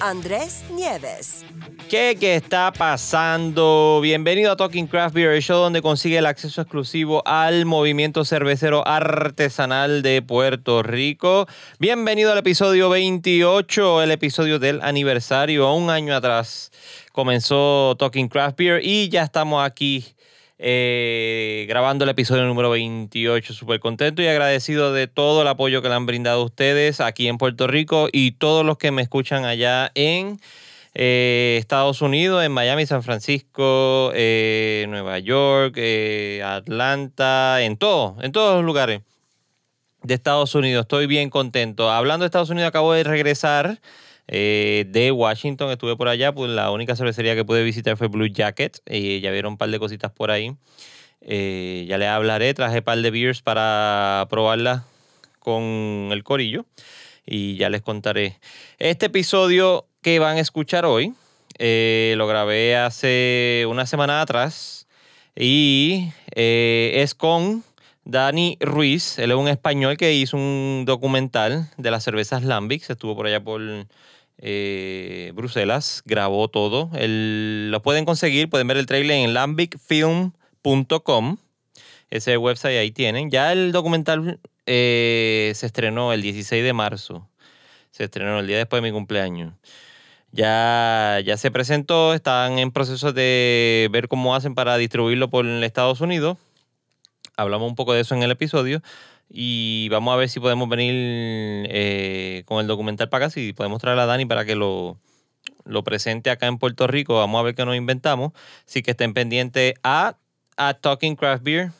Andrés Nieves. ¿Qué, ¿Qué está pasando? Bienvenido a Talking Craft Beer, el show donde consigue el acceso exclusivo al movimiento cervecero artesanal de Puerto Rico. Bienvenido al episodio 28, el episodio del aniversario. Un año atrás comenzó Talking Craft Beer y ya estamos aquí eh, grabando el episodio número 28. Súper contento y agradecido de todo el apoyo que le han brindado ustedes aquí en Puerto Rico y todos los que me escuchan allá en eh, Estados Unidos, en Miami, San Francisco, eh, Nueva York, Atlanta, en todo, en todos los lugares de Estados Unidos. Estoy bien contento. Hablando de Estados Unidos, acabo de regresar. De Washington. Estuve por allá, pues la única cervecería que pude visitar fue Blue Jacket. Y ya vieron un par de cositas por ahí. ya le hablaré, traje un par de beers para probarla con el corillo. Y ya les contaré. Este episodio que van a escuchar hoy lo grabé hace una semana atrás. Y es con Dani Ruiz, él es un español que hizo un documental de las cervezas Lambic, estuvo por allá por eh, Bruselas, grabó todo. lo pueden conseguir, pueden ver el trailer en lambicfilm.com, ese website ahí tienen. Ya el documental eh, se estrenó el 16 de marzo, se estrenó el día después de mi cumpleaños. Ya, ya se presentó, están en proceso de ver cómo hacen para distribuirlo por Estados Unidos hablamos un poco de eso en el episodio y vamos a ver si podemos venir eh, con el documental para acá, si podemos traer a Dani para que lo, lo presente acá en Puerto Rico. Vamos a ver qué nos inventamos. Así que estén pendientes a, a Talking Craft Beer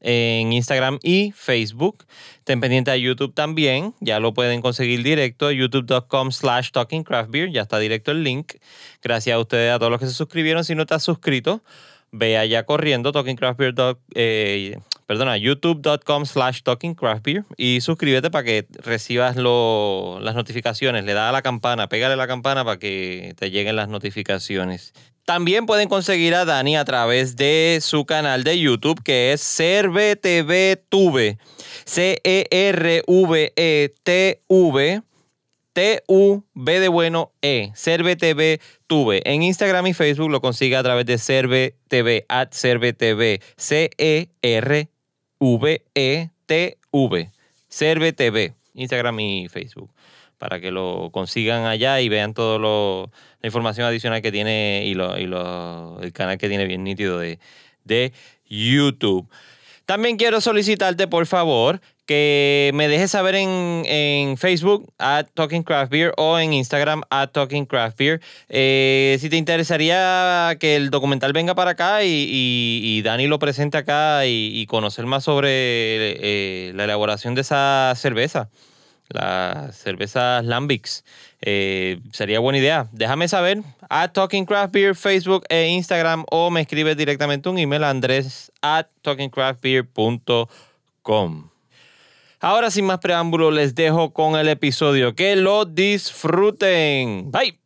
en Instagram y Facebook. Estén pendientes a YouTube también. Ya lo pueden conseguir directo. youtube.com slash Talking Craft Beer. Ya está directo el link. Gracias a ustedes, a todos los que se suscribieron. Si no estás suscrito, ve allá corriendo, talkingcraftbeer, eh, perdona, youtube.com slash talkingcraftbeer y suscríbete para que recibas las notificaciones. Le da a la campana, pégale la campana para que te lleguen las notificaciones. También pueden conseguir a Dani a través de su canal de YouTube que es CerveTV C-E-R-V-E-T-V. T-U-B de bueno E, TV Tuve. En Instagram y Facebook lo consigue a través de TV at TV C-E-R-V-E-T-V. TV Instagram y Facebook. Para que lo consigan allá y vean toda la información adicional que tiene y, lo, y el canal que tiene bien nítido de, de YouTube. También quiero solicitarte, por favor, que me dejes saber en, Facebook at Talking Craft Beer o en Instagram at Talking Craft Beer eh, si te interesaría que el documental venga para acá y, Dani lo presente acá y, conocer más sobre eh, la elaboración de esa cerveza, las cervezas Lambics. Eh, sería buena idea. Déjame saber at Talking Craft Beer, Facebook e Instagram o me escribes directamente un email a andrés at talkingcraftbeer.com. Ahora sin más preámbulo les dejo con el episodio. Que lo disfruten. Bye.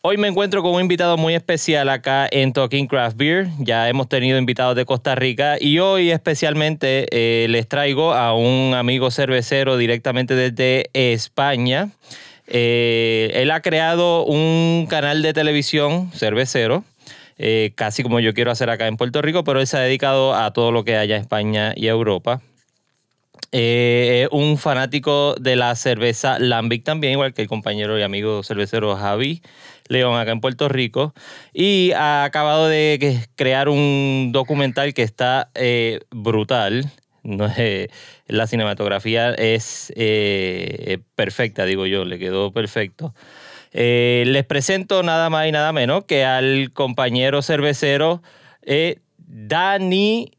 Hoy me encuentro con un invitado muy especial acá en Talking Craft Beer. Ya hemos tenido invitados de Costa Rica y hoy especialmente eh, les traigo a un amigo cervecero directamente desde España. Eh, él ha creado un canal de televisión cervecero. Eh, casi como yo quiero hacer acá en Puerto Rico, pero él se ha dedicado a todo lo que haya en España y Europa. Eh, un fanático de la cerveza Lambic también, igual que el compañero y amigo cervecero Javi León acá en Puerto Rico. Y ha acabado de crear un documental que está eh, brutal. No, la cinematografía es eh, perfecta, digo yo, le quedó perfecto. les presento nada más y nada menos que al compañero cervecero Dani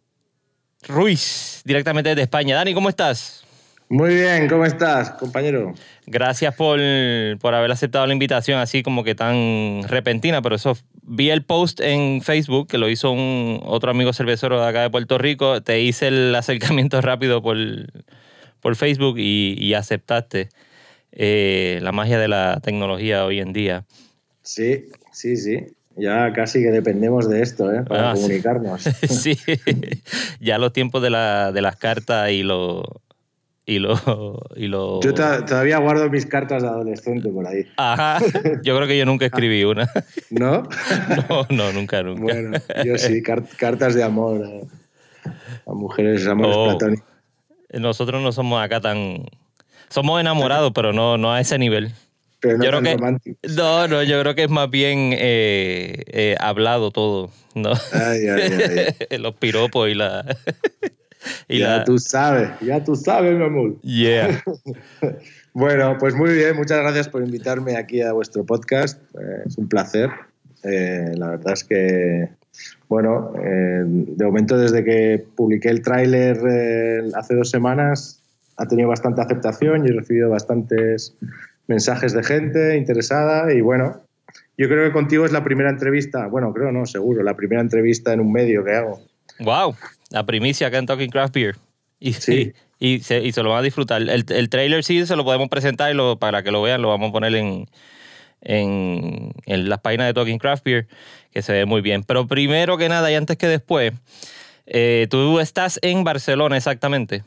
Ruiz, directamente desde España. Dani, ¿cómo estás? Muy bien, ¿cómo estás, compañero? Gracias por, por, haber aceptado la invitación así como que tan repentina, pero eso vi el post en Facebook que lo hizo un otro amigo cervecero de acá de Puerto Rico, te hice el acercamiento rápido por, por Facebook y, aceptaste eh, la magia de la tecnología hoy en día. Sí, sí, sí. Ya casi que dependemos de esto, ¿eh? Para ah, comunicarnos. Sí. ya los tiempos de, la, de las cartas y los y lo, y lo... Yo todavía guardo mis cartas de adolescente por ahí. Ajá. Yo creo que yo nunca escribí una. ¿No? No, no, nunca, nunca. Bueno, yo sí, cartas de amor a, mujeres, amores oh. platónicos. Nosotros no somos acá tan... Somos enamorados, pero no, no a ese nivel. Pero no yo creo que, románticos. No, no, yo creo que es más bien eh, eh, hablado todo, ¿no? Ay, ay, ay. Los piropos y la ya tú sabes, ya tú sabes, mi amor. Yeah. bueno, pues muy bien, muchas gracias por invitarme aquí a vuestro podcast. Eh, es un placer. La verdad es que, bueno, eh, de momento desde que publiqué el tráiler hace dos semanas ha tenido bastante aceptación y he recibido bastantes mensajes de gente interesada y bueno, yo creo que contigo es la primera entrevista, bueno, creo no, seguro, la primera entrevista en un medio que hago. Wow, la primicia acá en Talking Craft Beer. Y, sí. y, se, y, se, lo van a disfrutar. El, el, trailer sí se lo podemos presentar y lo, para que lo vean lo vamos a poner en, en, en las páginas de Talking Craft Beer, que se ve muy bien. Pero primero que nada y antes que después, eh, tú estás en Barcelona exactamente.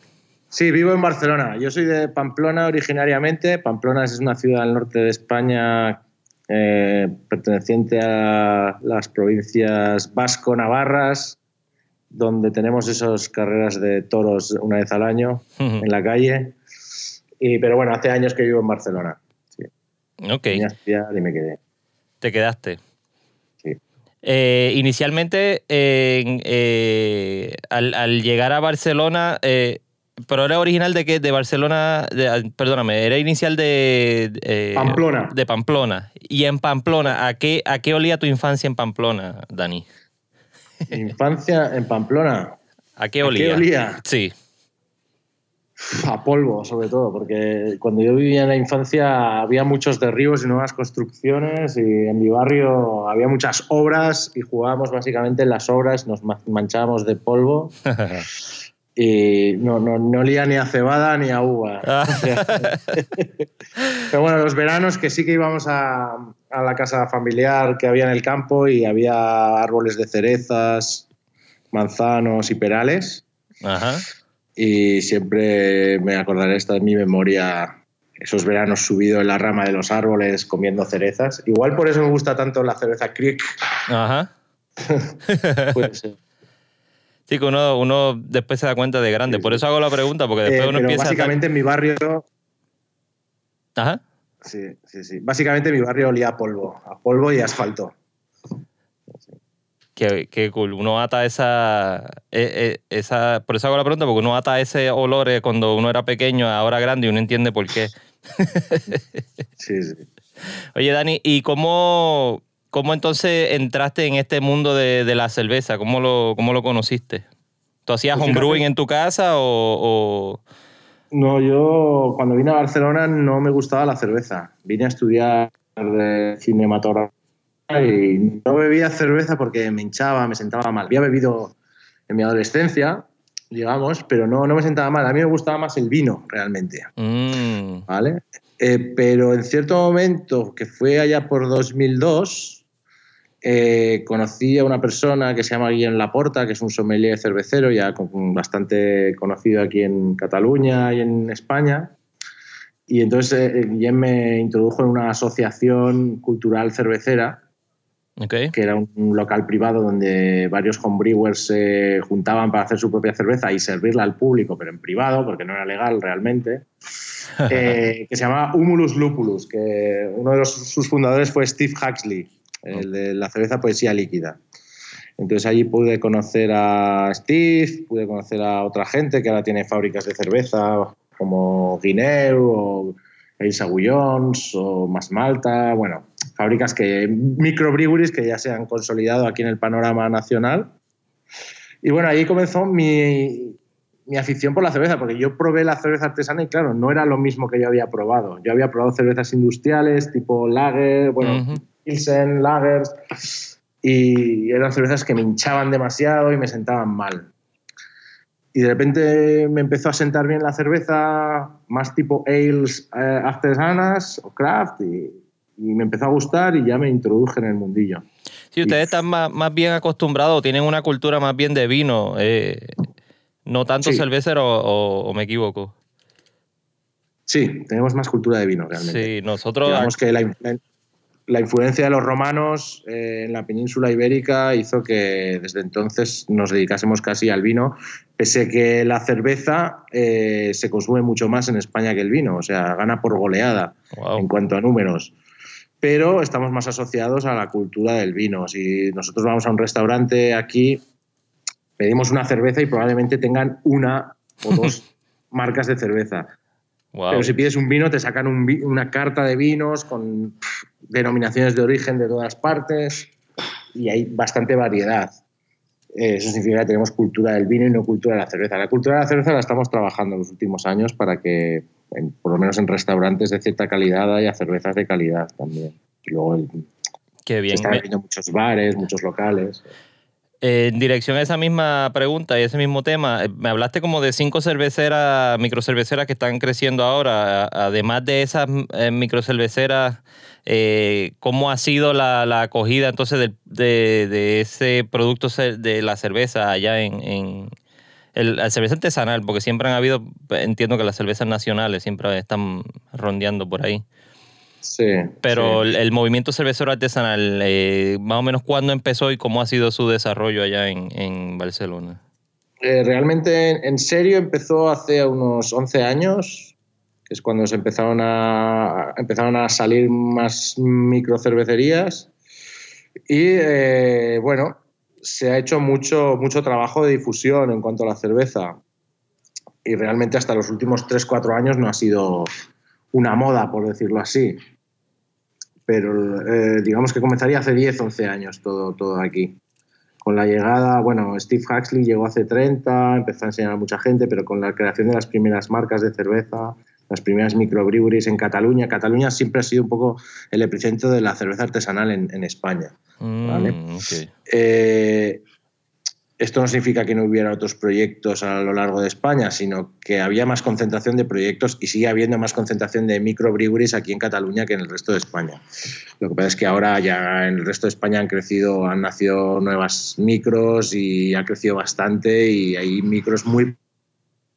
Sí, vivo en Barcelona. Yo soy de Pamplona originariamente. Pamplona es una ciudad al norte de España eh, perteneciente a las provincias vasco-navarras donde tenemos esas carreras de toros una vez al año en la calle. Y, pero bueno, hace años que vivo en Barcelona. Sí. Ok. y me quedé. ¿Te quedaste? Sí. Eh, inicialmente, eh, al, llegar a Barcelona, pero era original de qué? De Barcelona, perdóname, era inicial de... Pamplona. De Pamplona. Y en Pamplona, ¿a qué, ¿a qué olía tu infancia en Pamplona, Dani? Infancia en Pamplona. ¿A qué olía? ¿A qué olía? Sí. A polvo, sobre todo, porque cuando yo vivía en la infancia había muchos derribos y nuevas construcciones y en mi barrio había muchas obras y jugábamos básicamente en las obras, nos manchábamos de polvo y no, no, no olía ni a cebada ni a uva. Pero bueno, los veranos que sí que íbamos a, a la casa familiar que había en el campo y había árboles de cerezas, manzanos y perales. Ajá. Y siempre me acordaré esta de mi memoria, esos veranos subido en la rama de los árboles comiendo cerezas. Igual por eso me gusta tanto la cereza Creek. Ajá. Sí, que uno, uno, después se da cuenta de grande. Por eso hago la pregunta, porque después eh, uno empieza básicamente en mi barrio... Ajá. Sí, sí, sí. Básicamente mi barrio olía a polvo, a polvo y asfalto. Qué, cool. Uno ata esa, e, e, esa. Por eso hago la pregunta, porque uno ata ese olor cuando uno era pequeño, ahora grande, y uno entiende por qué. sí, sí. Oye, Dani, ¿y cómo, cómo entonces entraste en este mundo de, la cerveza? ¿Cómo lo, cómo lo conociste? ¿Tú hacías pues homebrewing en tu casa o, no, yo cuando vine a Barcelona no me gustaba la cerveza. Vine a estudiar cinematografía y no bebía cerveza porque me hinchaba, me sentaba mal. Había bebido en mi adolescencia, digamos, pero no, no me sentaba mal. A mí me gustaba más el vino, realmente. Mm. ¿Vale? Eh, pero en cierto momento, que fue allá por 2002, eh, conocí a una persona que se llama Guillem Laporta, que es un sommelier cervecero ya bastante conocido aquí en Cataluña y en España. Y entonces eh, Guillem me introdujo en una asociación cultural cervecera, que era un, local privado donde varios homebrewers se juntaban para hacer su propia cerveza y servirla al público, pero en privado, porque no era legal realmente. Eh, que se llamaba Humulus Lupulus, que uno de sus fundadores fue Steve Huxley, el de la cerveza poesía líquida. Entonces allí pude conocer a Steve, pude conocer a otra gente que ahora tiene fábricas de cerveza como Guineu o Elsa Gullons o Más Malta, bueno, fábricas que, microbreweries que ya se han consolidado aquí en el panorama nacional. Y bueno, ahí comenzó mi, mi afición por la cerveza, porque yo probé la cerveza artesana y claro, no era lo mismo que yo había probado. Yo había probado cervezas industriales tipo lager, bueno, Pilsen, lagers, y eran cervezas que me hinchaban demasiado y me sentaban mal. Y de repente me empezó a sentar bien la cerveza, más tipo ales eh, artesanas o craft, y, me empezó a gustar y ya me introduje en el mundillo. Sí, ustedes están más, más, bien acostumbrados, tienen una cultura más bien de vino. Eh, no tanto cervecero o, me equivoco. Sí, tenemos más cultura de vino realmente. Sí, nosotros. Digamos que la, la influencia de los romanos eh, en la península ibérica hizo que desde entonces nos dedicásemos casi al vino, pese que la cerveza eh, se consume mucho más en España que el vino, o sea, gana por goleada en cuanto a números. Pero estamos más asociados a la cultura del vino. Si nosotros vamos a un restaurante aquí, pedimos una cerveza y probablemente tengan una o dos marcas de cerveza. Pero si pides un vino, te sacan una carta de vinos con denominaciones de origen de todas partes y hay bastante variedad. Eh, eso significa que tenemos cultura del vino y no cultura de la cerveza. La cultura de la cerveza la estamos trabajando en los últimos años para que, por lo menos en restaurantes de cierta calidad, haya cervezas de calidad también. Y luego Qué bien. Se están abriendo muchos bares, muchos locales en dirección a esa misma pregunta y ese mismo tema, eh, me hablaste como de cinco cerveceras, microcerveceras que están creciendo ahora. Además de esas eh, microcerveceras, eh, ¿cómo ha sido la, acogida entonces de, ese producto de la cerveza allá en, la cerveza artesanal? Porque siempre han habido, entiendo que las cervezas nacionales siempre están rondeando por ahí. Sí. Pero El, movimiento cervecero artesanal, eh, más o menos cuándo empezó y cómo ha sido su desarrollo allá en, Barcelona. Eh, realmente en serio empezó hace unos 11 años, que es cuando se empezaron a, empezaron a salir más microcervecerías. Y eh, bueno, se ha hecho mucho, mucho trabajo de difusión en cuanto a la cerveza. Y realmente hasta los últimos 3-4 años no ha sido una moda, por decirlo así. Pero eh, digamos que comenzaría hace 10, 11 años todo, todo aquí. Con la llegada, bueno, Steve Huxley llegó hace 30, empezó a enseñar a mucha gente, pero con la creación de las primeras marcas de cerveza, las primeras microbreweries en Cataluña. Cataluña siempre ha sido un poco el epicentro de la cerveza artesanal en, España. ¿vale? Mm, eh, esto no significa que no hubiera otros proyectos a lo largo de España, sino que había más concentración de proyectos y sigue habiendo más concentración de microbreweries aquí en Cataluña que en el resto de España. Lo que pasa es que ahora ya en el resto de España han crecido, han nacido nuevas micros y ha crecido bastante y hay micros muy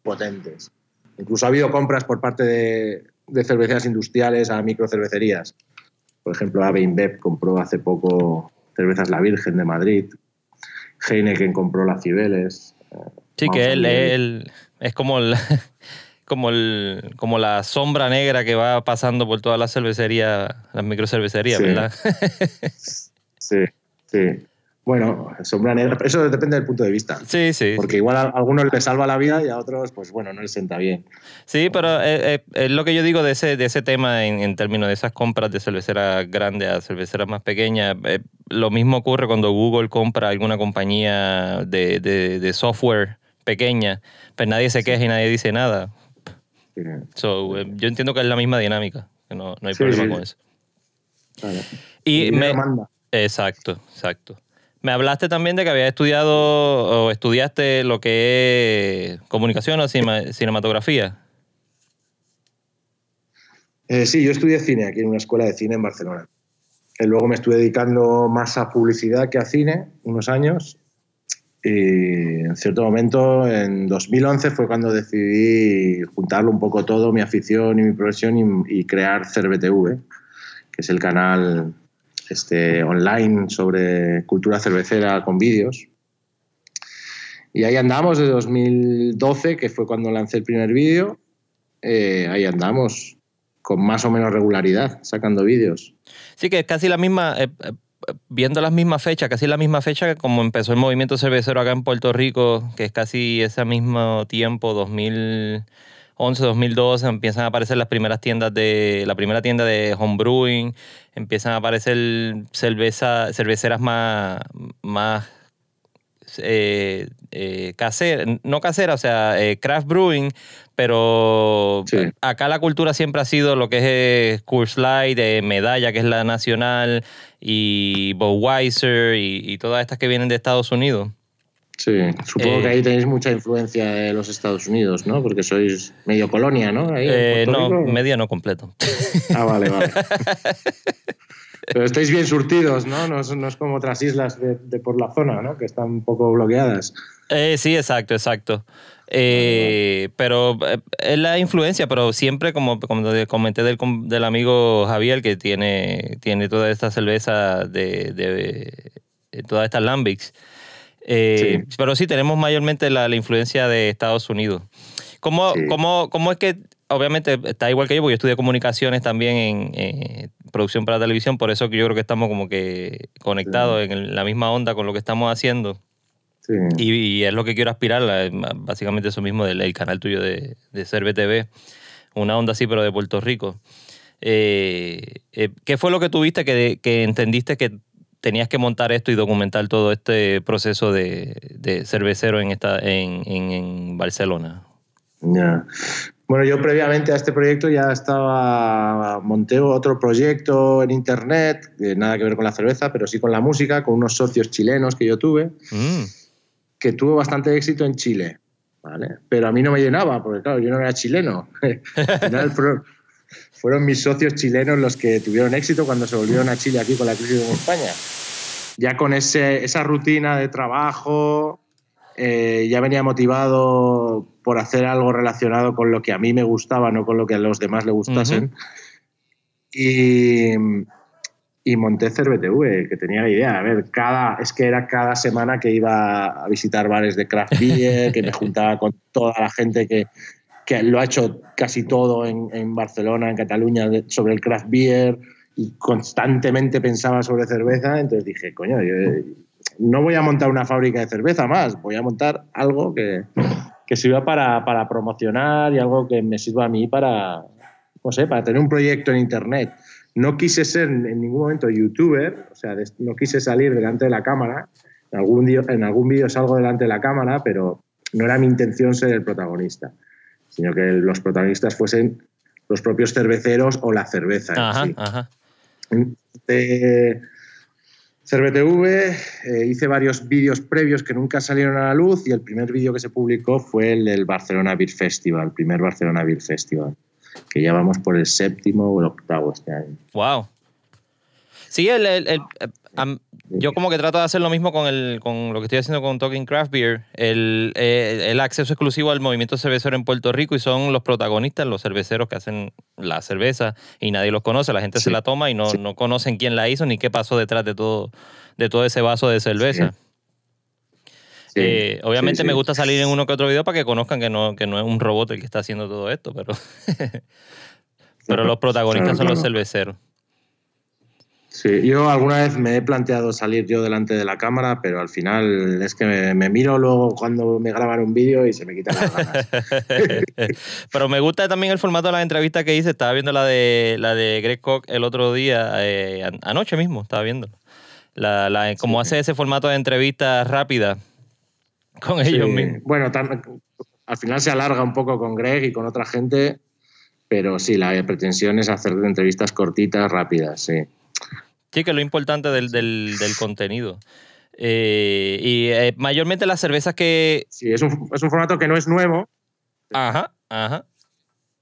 potentes. Incluso ha habido compras por parte de, de cerveceras industriales a microcervecerías. Por ejemplo, AB InBev compró hace poco cervezas La Virgen de Madrid, Heineken compró la Cibeles. Sí, que él, él, es como el, como el, como la sombra negra que va pasando por todas las cervecerías, las microcervecerías, ¿verdad? sí, sí. Bueno, sombra negra, eso depende del punto de vista. Sí, sí. Porque igual a algunos les salva la vida y a otros, pues bueno, no les sienta bien. Sí, pero es, lo que yo digo de ese, de ese tema en, términos de esas compras de cerveceras grandes a cerveceras más pequeñas. Eh, lo mismo ocurre cuando Google compra alguna compañía de, de, software pequeña, pues nadie se queja y nadie dice nada. So, eh, yo entiendo que es la misma dinámica, que no, no hay problema con eso. Y, me, Exacto, exacto. Me hablaste también de que había estudiado o estudiaste lo que es comunicación o cinematografía. Eh, sí, yo estudié cine aquí en una escuela de cine en Barcelona. Y luego me estuve dedicando más a publicidad que a cine, unos años. Y en cierto momento, en 2011, fue cuando decidí juntarlo un poco todo, mi afición y mi profesión, y, y crear CerveTV, que es el canal este, online sobre cultura cervecera con vídeos. Y ahí andamos desde 2012, que fue cuando lancé el primer vídeo. Eh, ahí andamos con más o menos regularidad, sacando vídeos. Sí, que es casi la misma, eh, eh, viendo las mismas fechas, casi la misma fecha como empezó el movimiento cervecero acá en Puerto Rico, que es casi ese mismo tiempo, 2000. 2011, 2012 empiezan a aparecer las primeras tiendas de la primera tienda de homebrewing, empiezan a aparecer cerveza, cerveceras más, más eh, eh, casera, no casera, o sea, eh, craft brewing, pero Sí. acá la cultura siempre ha sido lo que es Coors Light, Medalla, que es la nacional, y Budweiser, y, y todas estas que vienen de Estados Unidos. Sí, supongo Eh, que ahí tenéis mucha influencia de los Estados Unidos, ¿no? Porque sois medio colonia, ¿no? Ahí Eh, no, Rico. media no completo. Ah, vale, vale. Pero estáis bien surtidos, ¿no? No es, no es como otras islas de, de por la zona, ¿no? Que están un poco bloqueadas. Eh, sí, exacto, exacto. Eh, pero eh, es la influencia, pero siempre, como, como comenté del, del amigo Javier, que tiene, tiene toda esta cerveza de, de- de todas estas lambics. Eh, Sí. Pero sí, tenemos mayormente la, la influencia de Estados Unidos. ¿Cómo, Sí. cómo, cómo es que, obviamente, está igual que yo, porque yo estudié comunicaciones también en eh, producción para televisión, por eso que yo creo que estamos como que conectados en la misma onda con lo que estamos haciendo. Y, y es lo que quiero aspirar, básicamente eso mismo del el canal tuyo de, de Cerve TV, una onda así, pero de Puerto Rico. Eh, eh, ¿Qué fue lo que tuviste que, que entendiste que tenías que montar esto y documentar todo este proceso de, de cervecero en, esta, en, en, en Barcelona? Ya. Bueno, yo previamente a este proyecto ya estaba, monté otro proyecto en internet, nada que ver con la cerveza, pero sí con la música, con unos socios chilenos que yo tuve, Mm, que tuvo bastante éxito en Chile, ¿vale? Pero a mí no me llenaba, porque claro, yo no era chileno. Al final fueron, fueron mis socios chilenos los que tuvieron éxito cuando se volvieron a Chile aquí con la crisis en España. Ya con ese, esa rutina de trabajo, eh, ya venía motivado por hacer algo relacionado con lo que a mí me gustaba, no con lo que a los demás le gustasen. Y, y monté CerveTV, que tenía la idea. A ver, cada, es que era cada semana que iba a visitar bares de craft beer, que me juntaba con toda la gente que, que lo ha hecho casi todo en, en Barcelona, en Cataluña, de- sobre el craft beer, y constantemente pensaba sobre cerveza. Entonces dije, coño, yo, no voy a montar una fábrica de cerveza más, voy a montar algo que, que sirva para, para promocionar y algo que me sirva a mí para, no sé, para tener un proyecto en Internet. No quise ser en ningún momento youtuber, o sea, no quise salir delante de la cámara. En algún, en algún vídeo salgo delante de la cámara, pero no era mi intención ser el protagonista, sino que los protagonistas fuesen los propios cerveceros o la cerveza. Ajá, sí. ajá. De CerveTV eh, hice varios vídeos previos que nunca salieron a la luz y el primer vídeo que se publicó fue el del Barcelona Beer Festival, el primer Barcelona Beer Festival, que ya vamos por el séptimo o el octavo este año. Wow. Sí, el, el- el- eh, yo como que trato de hacer lo mismo con, el, con lo que estoy haciendo con Talking Craft Beer, el, eh, el acceso exclusivo al movimiento cervecero en Puerto Rico y son los protagonistas, los cerveceros que hacen la cerveza y nadie los conoce, la gente se la toma y no, sí. no conocen quién la hizo ni qué pasó detrás de todo, de todo ese vaso de cerveza. Sí, Eh, obviamente sí, sí. me gusta salir en uno que otro video para que conozcan que no, que no es un robot el que está haciendo todo esto, pero, pero los protagonistas Claro, son los claro. cerveceros. Sí, yo alguna vez me he planteado salir yo delante de la cámara, pero al final es que me, me miro luego cuando me graban un vídeo y se me quitan las ganas. Pero me gusta también el formato de las entrevistas que hice. Estaba viendo la de la de Greg Koch el otro día, eh, an- anoche mismo, estaba viendo. La, la, como hace ese formato de entrevistas rápidas con ellos Sí, mismos. Bueno, al final se alarga un poco con Greg y con otra gente, pero sí, la pretensión es hacer entrevistas cortitas, rápidas, sí. Sí, que es lo importante del, del, del contenido. Eh, y eh, mayormente las cervezas que. Sí, es un, es un formato que no es nuevo. Ajá, ajá.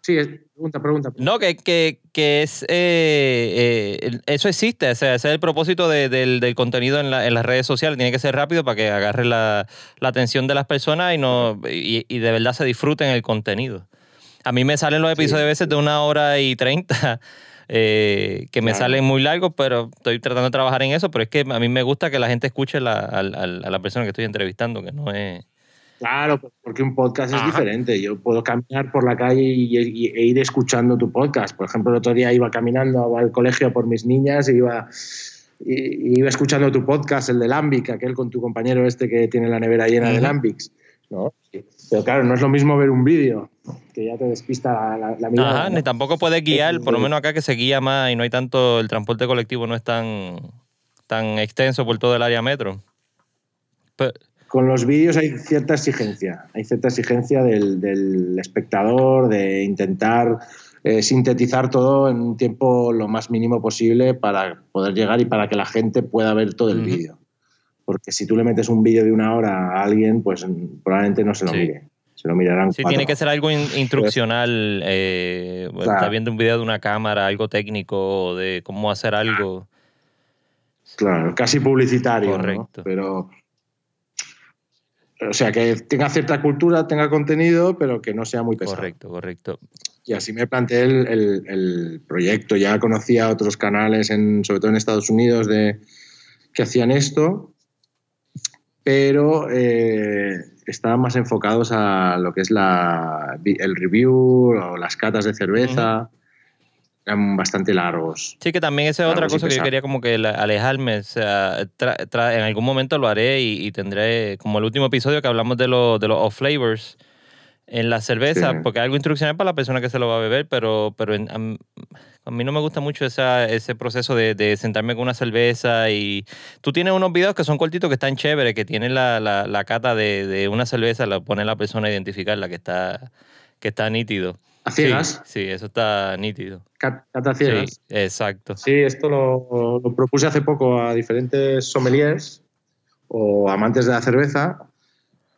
Sí, es, pregunta, pregunta. No, que, que, que es. eh, eso existe. O sea, ese es el propósito de- del, del contenido en, la- en las redes sociales. Tiene que ser rápido para que agarre la, la atención de las personas y, no, y, y de verdad se disfruten el contenido. A mí me salen los episodios a veces de una hora y treinta. Eh, que me Claro. salen muy largos, pero estoy tratando de trabajar en eso. Pero es que a mí me gusta que la gente escuche la- al- al- a la persona que estoy entrevistando, que no es. Claro, porque un podcast es diferente. Yo puedo caminar por la calle y, y- e ir escuchando tu podcast. Por ejemplo, el otro día iba caminando al colegio por mis niñas y iba, y- iba escuchando tu podcast, el de Lambic, aquel con tu compañero este que tiene la nevera llena de. Lambics. ¿no? Pero claro, no es lo mismo ver un vídeo, que ya te despista la, la- la mirada. Ajá, ¿no? ni tampoco puedes guiar, por lo menos acá que se guía más y no hay tanto, el transporte colectivo no es tan, tan extenso por todo el área metro. Pe- con los vídeos hay cierta exigencia, hay cierta exigencia del, espectador de intentar eh, sintetizar todo en un tiempo lo más mínimo posible para poder llegar y para que la gente pueda ver todo el vídeo. Porque si tú le metes un vídeo de una hora a alguien, pues probablemente no se lo mire. Se lo mirarán. Sí, tiene que ser algo instruccional. Eh, está viendo un video de una cámara, algo técnico, de cómo hacer algo. Claro, casi publicitario. Correcto. Pero o sea, que tenga cierta cultura, tenga contenido, pero que no sea muy pesado. Correcto, correcto. Y así me planteé el, proyecto. Ya conocía otros canales, en, sobre todo en Estados Unidos, de, que hacían esto, pero eh, estaban más enfocados a lo que es la, el review o las catas de cerveza eran bastante largos. Sí, que también esa es otra cosa que yo quería como que alejarme. O sea, en algún momento lo haré y, tendré como el último episodio que hablamos de, lo, de los off flavors en la cerveza, porque hay algo instruccional para la persona que se lo va a beber, pero, pero a, mí no me gusta mucho esa, ese proceso de, sentarme con una cerveza y tú tienes unos videos que son cortitos que están chéveres, que tienen la, la, la cata de, de, una cerveza, la pone la persona a identificarla, que está, que está nítido. ¿A ciegas? Sí, eso está nítido. Cata ciegas. Sí, exacto. Sí, esto lo, propuse hace poco a diferentes sommeliers o amantes de la cerveza.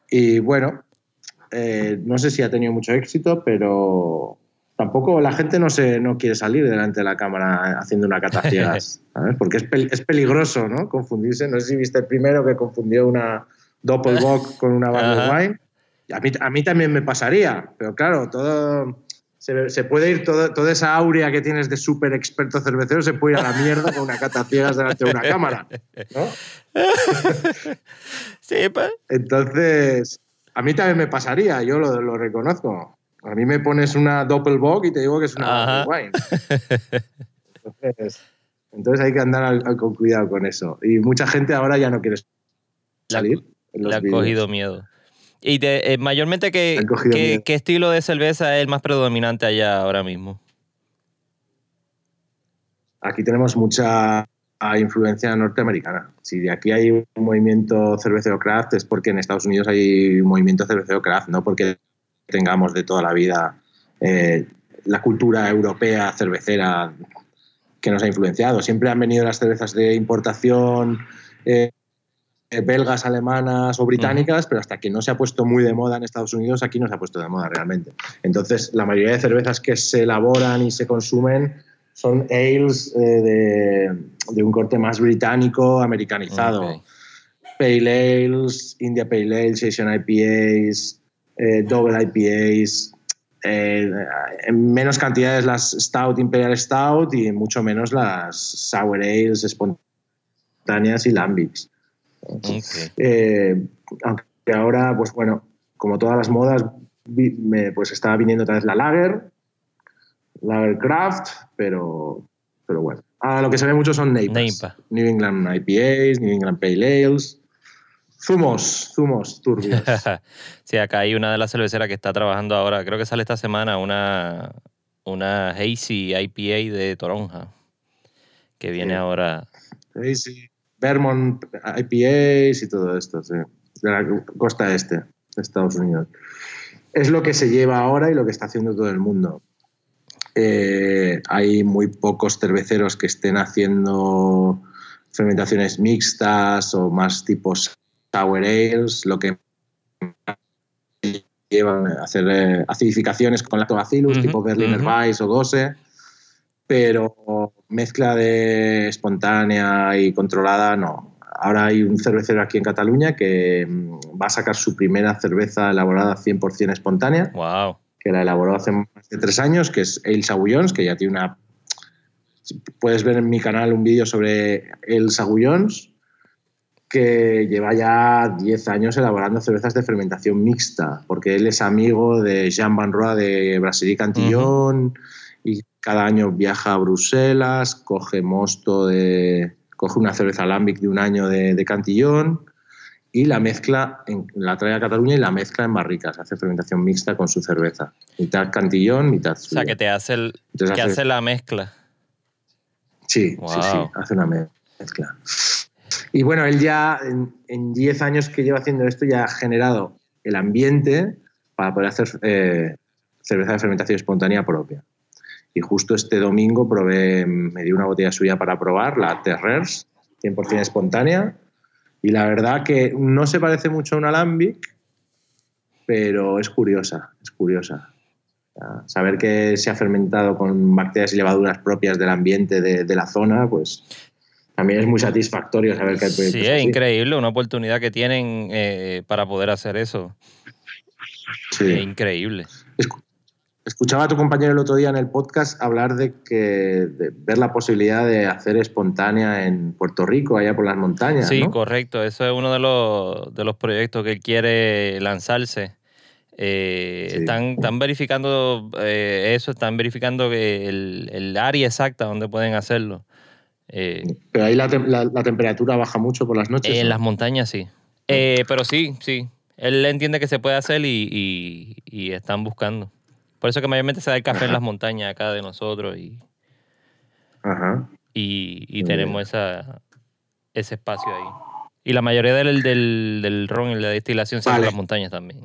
Y bueno, eh, no sé si ha tenido mucho éxito, pero tampoco la gente no, se, no quiere salir delante de la cámara haciendo una cata ciegas, ¿sabes? Porque es, es, peligroso, ¿no? Confundirse. No sé si viste el primero que confundió una Doppelbock con una Barley Wine. A mí, a mí también me pasaría, pero claro, todo se, puede ir toda esa aurea que tienes de súper experto cervecero, se puede ir a la mierda con una cata ciegas delante de una cámara. ¿no? sí, pues. Entonces, a mí también me pasaría, yo lo, reconozco. A mí me pones una Doppelbock y te digo que es una wine. Entonces, hay que andar con cuidado con eso. Y mucha gente ahora ya no quiere salir. Le ha cogido miedo. Y eh, mayormente, ¿qué, qué, estilo de cerveza es el más predominante allá ahora mismo? Aquí tenemos mucha influencia norteamericana. Si de aquí hay un movimiento cervecero craft es porque en Estados Unidos hay un movimiento cervecero craft, no porque tengamos de toda la vida eh, la cultura europea cervecera que nos ha influenciado. Siempre han venido las cervezas de importación. Eh, eh, belgas, alemanas o británicas, pero hasta que no se ha puesto muy de moda en Estados Unidos, aquí no se ha puesto de moda realmente. Entonces, la mayoría de cervezas que se elaboran y se consumen son ales eh, de, un corte más británico, americanizado. Pale ales, India Pale Ales, Asian IPAs, eh, Double IPAs, en menos cantidades las Stout, Imperial Stout y mucho menos las Sour Ales espontáneas y Lambics. Eh, aunque ahora, pues bueno, como todas las modas, me, pues estaba viniendo otra vez la Lager, Lager Craft, pero, pero bueno. Ahora lo que se ve mucho son NEIPAs. New England IPAs, New England Pale Ales. Zumos, zumos turbios. sí, acá hay una de las cerveceras que está trabajando ahora, creo que sale esta semana, una, una Hazy IPA de Toronja, que viene ahora. Hazy. Vermont IPAs y todo esto, sí, de la costa este de Estados Unidos. Es lo que se lleva ahora y lo que está haciendo todo el mundo. Eh, hay muy pocos cerveceros que estén haciendo fermentaciones mixtas o más tipos sour ales, lo que llevan a hacer eh, acidificaciones con lactobacillus, tipo Berliner Weiss o Gose, pero mezcla de espontánea y controlada, no. Ahora hay un cervecero aquí en Cataluña que mm, va a sacar su primera cerveza elaborada 100% espontánea. Wow. Que la elaboró hace más de tres años, que es El Sagullons, que ya tiene una. Puedes ver en mi canal un vídeo sobre El Sagullons, que lleva ya 10 años elaborando cervezas de fermentación mixta, porque él es amigo de Jean Van Roa de Brasserie Cantillon cada año viaja a Bruselas, coge mosto de. coge una cerveza lambic de un año de, Cantillón y la mezcla, en, la trae a Cataluña y la mezcla en barricas, hace fermentación mixta con su cerveza. Mitad Cantillón, mitad suya. O sea, que te hace, el, hace, la mezcla. Sí, sí, sí, hace una mezcla. Y bueno, él ya en 10 años que lleva haciendo esto ya ha generado el ambiente para poder hacer eh, cerveza de fermentación espontánea propia. Y justo este domingo probé, me di una botella suya para probar, la Terrers, 100% espontánea. Y la verdad que no se parece mucho a un alambic, pero es curiosa, es curiosa. Saber que se ha fermentado con bacterias y levaduras propias del ambiente de, la zona, pues también es muy satisfactorio saber que hay Sí, es increíble, una oportunidad que tienen eh, para poder hacer eso. Sí. Es increíble. Escuchaba a tu compañero el otro día en el podcast hablar de que ver la posibilidad de hacer espontánea en Puerto Rico, allá por las montañas. Sí, correcto. Eso es uno de los, de los proyectos que él quiere lanzarse. Eh, están, están, verificando eh, eso, están verificando el, el, área exacta donde pueden hacerlo. Eh, pero ahí la, la, temperatura baja mucho por las noches. En las montañas sí. pero sí, sí. Él entiende que se puede hacer y, y, están buscando. Por eso que mayormente se da el café en las montañas acá de nosotros y, Ajá. y, y tenemos esa, ese espacio ahí. Y la mayoría del, del, del ron y la destilación se hace en las montañas también.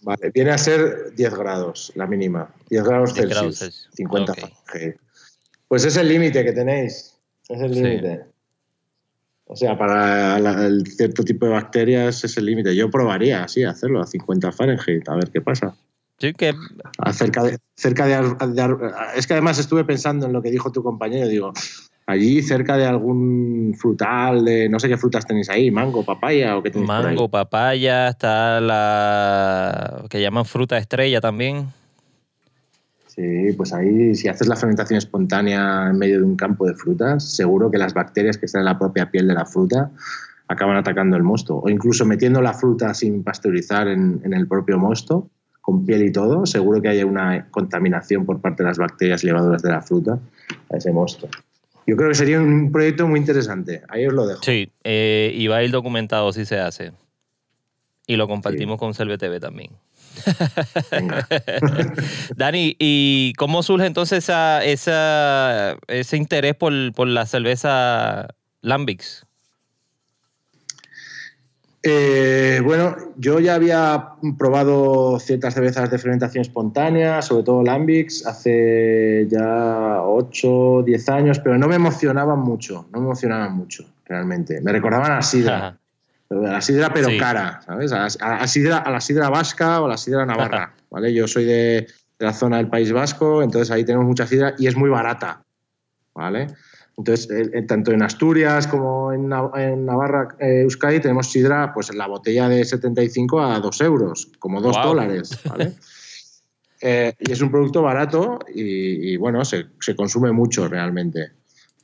Vale, viene a ser 10 grados la mínima. 10 grados Celsius. 50 Pues es el límite que tenéis. Es el límite. O sea, para el cierto tipo de bacterias es el límite. Yo probaría, sí, hacerlo a 50 Fahrenheit, a ver qué pasa. Sí, que... De, cerca de, Es que además estuve pensando en lo que dijo tu compañero. Digo, allí cerca de algún frutal, de no sé qué frutas tenéis ahí, mango, papaya o qué tenéis Mango, papaya, está la que llaman fruta estrella también. Sí, pues ahí si haces la fermentación espontánea en medio de un campo de frutas, seguro que las bacterias que están en la propia piel de la fruta acaban atacando el mosto. O incluso metiendo la fruta sin pasteurizar en, en el propio mosto, con piel y todo, seguro que haya una contaminación por parte de las bacterias levaduras de la fruta a ese mosto. Yo creo que sería un proyecto muy interesante. Ahí os lo dejo. Sí, eh, y va a ir documentado si se hace. Y lo compartimos con TV también. Dani, ¿y cómo surge entonces esa, esa, ese interés por, por la cerveza Lambics? Eh, bueno, yo ya había probado ciertas cervezas de fermentación espontánea, sobre todo Lambics, hace ya 8, 10 años, pero no me emocionaban mucho, no me emocionaban mucho, realmente. Me recordaban a sidra, a la sidra pero cara, ¿sabes? A la, sidra, a la sidra vasca o a la sidra navarra, ¿vale? Yo soy de, de la zona del País Vasco, entonces ahí tenemos mucha sidra y es muy barata, ¿vale? Entonces, eh, eh, tanto en Asturias como en, Navarra, eh, Euskadi, tenemos sidra, pues la botella de 75 a 2 euros, como 2 dólares, ¿vale? y es un producto barato y, bueno, se, consume mucho realmente.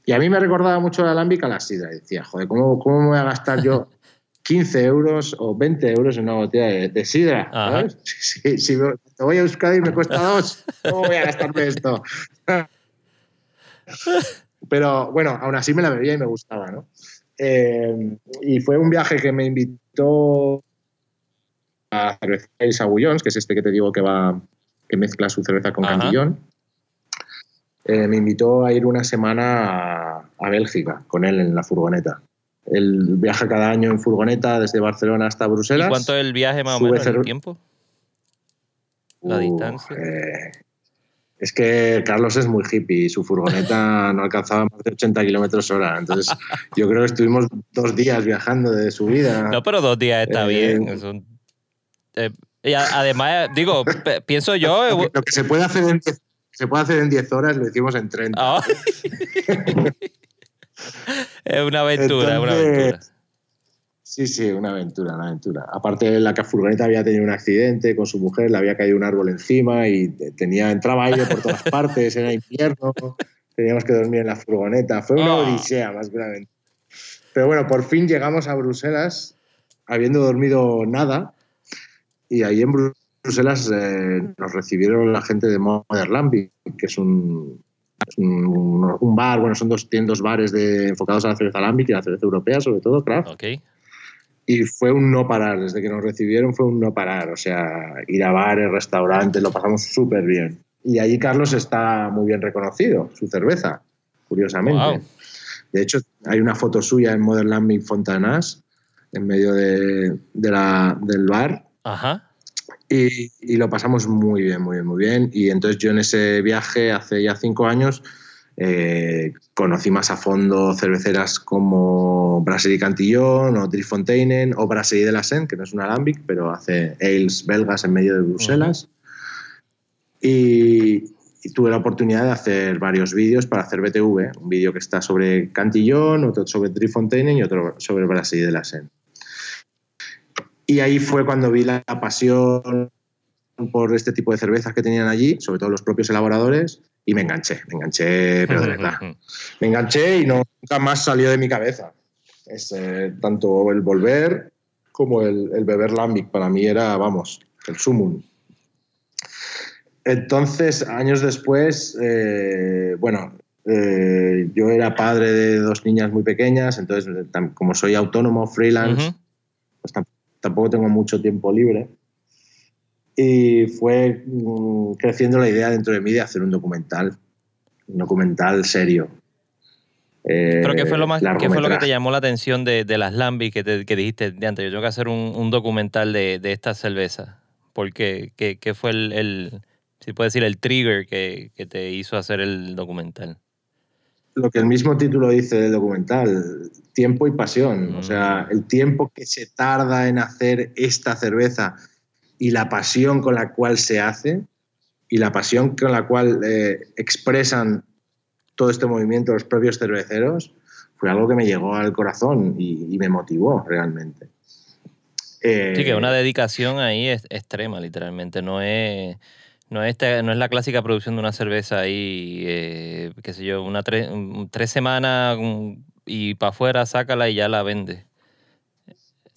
Y a mí me recordaba mucho la alámbica la sidra. decía, joder, ¿cómo, ¿cómo, me voy a gastar yo 15 euros o 20 euros en una botella de, sidra? ¿sabes? Si, si, voy a Euskadi y me cuesta 2, ¿cómo voy a gastarme esto? Pero bueno, aún así me la bebía y me gustaba, ¿no? Eh, y fue un viaje que me invitó a cervecería Sagullons, que es este que te digo que va que mezcla su cerveza con cantillón. Eh, me invitó a ir una semana a, Bélgica con él en la furgoneta. Él viaja cada año en furgoneta desde Barcelona hasta Bruselas. ¿Y cuánto es el viaje más o menos en tiempo? La distancia. Eh, es que Carlos es muy hippie y su furgoneta no alcanzaba más de 80 kilómetros hora. Entonces, yo creo que estuvimos dos días viajando de su vida. No, pero dos días está eh, bien. Eh, y además, digo, pienso yo. Lo que, se puede hacer en 10, se puede hacer en 10 horas lo hicimos en 30. es una aventura, es una aventura. Sí, sí, una aventura, una aventura. Aparte, la furgoneta había tenido un accidente con su mujer, le había caído un árbol encima y tenía, entraba aire por todas partes, era invierno, teníamos que dormir en la furgoneta. Fue una ah. odisea, más grave. Pero bueno, por fin llegamos a Bruselas, habiendo dormido nada, y ahí en Bruselas eh, nos recibieron la gente de Modern que es un, un, bar, bueno, son dos, tiendas bares de, enfocados a la cerveza Lambic y la cerveza europea, sobre todo, craft. Okay y fue un no parar, desde que nos recibieron fue un no parar, o sea, ir a bares, restaurantes, lo pasamos súper bien. Y allí Carlos está muy bien reconocido, su cerveza, curiosamente. De hecho, hay una foto suya en Modern Lambic Fontanas, en medio de, la, del bar. Ajá. Y, y, lo pasamos muy bien, muy bien, muy bien. Y entonces yo en ese viaje, hace ya cinco años, eh, conocí más a fondo cerveceras como Brasserie Cantillon o Drifonteinen o Brasserie de la Seine, que no es un alambic, pero hace ales belgas en medio de Bruselas. y, tuve la oportunidad de hacer varios vídeos para hacer BTV, un vídeo que está sobre Cantillon, otro sobre Drifonteinen y otro sobre Brasserie de la Seine. Y ahí fue cuando vi la pasión por este tipo de cervezas que tenían allí, sobre todo los propios elaboradores, y me enganché, me enganché, pero de verdad. Me enganché y no, nunca más salió de mi cabeza. Es, eh, tanto el volver como el, beber lambic para mí era, vamos, el sumum. Entonces, años después, eh, bueno, eh, yo era padre de dos niñas muy pequeñas, entonces como soy autónomo, freelance, pues tampoco tengo mucho tiempo libre y fue mm, creciendo la idea dentro de mí de hacer un documental, un documental serio. ¿Pero qué fue lo, más, ¿qué fue lo que te llamó la atención de, de las Lambi que, que dijiste de antes? Yo tengo que hacer un, un documental de, de, esta cerveza. ¿Por qué? ¿Qué, qué fue el, el, si puedes decir, el trigger que, que, te hizo hacer el documental? Lo que el mismo título dice del documental, tiempo y pasión. O sea, mm. el tiempo que se tarda en hacer esta cerveza y la pasión con la cual se hace y la pasión con la cual eh, expresan todo este movimiento los propios cerveceros fue algo que me llegó al corazón y, me motivó realmente. sí, que una eh, dedicación ahí es extrema, literalmente. No es, no es, no es la clásica producción de una cerveza ahí, eh, qué sé yo, una tres, tres semanas y para afuera, sácala y ya la vende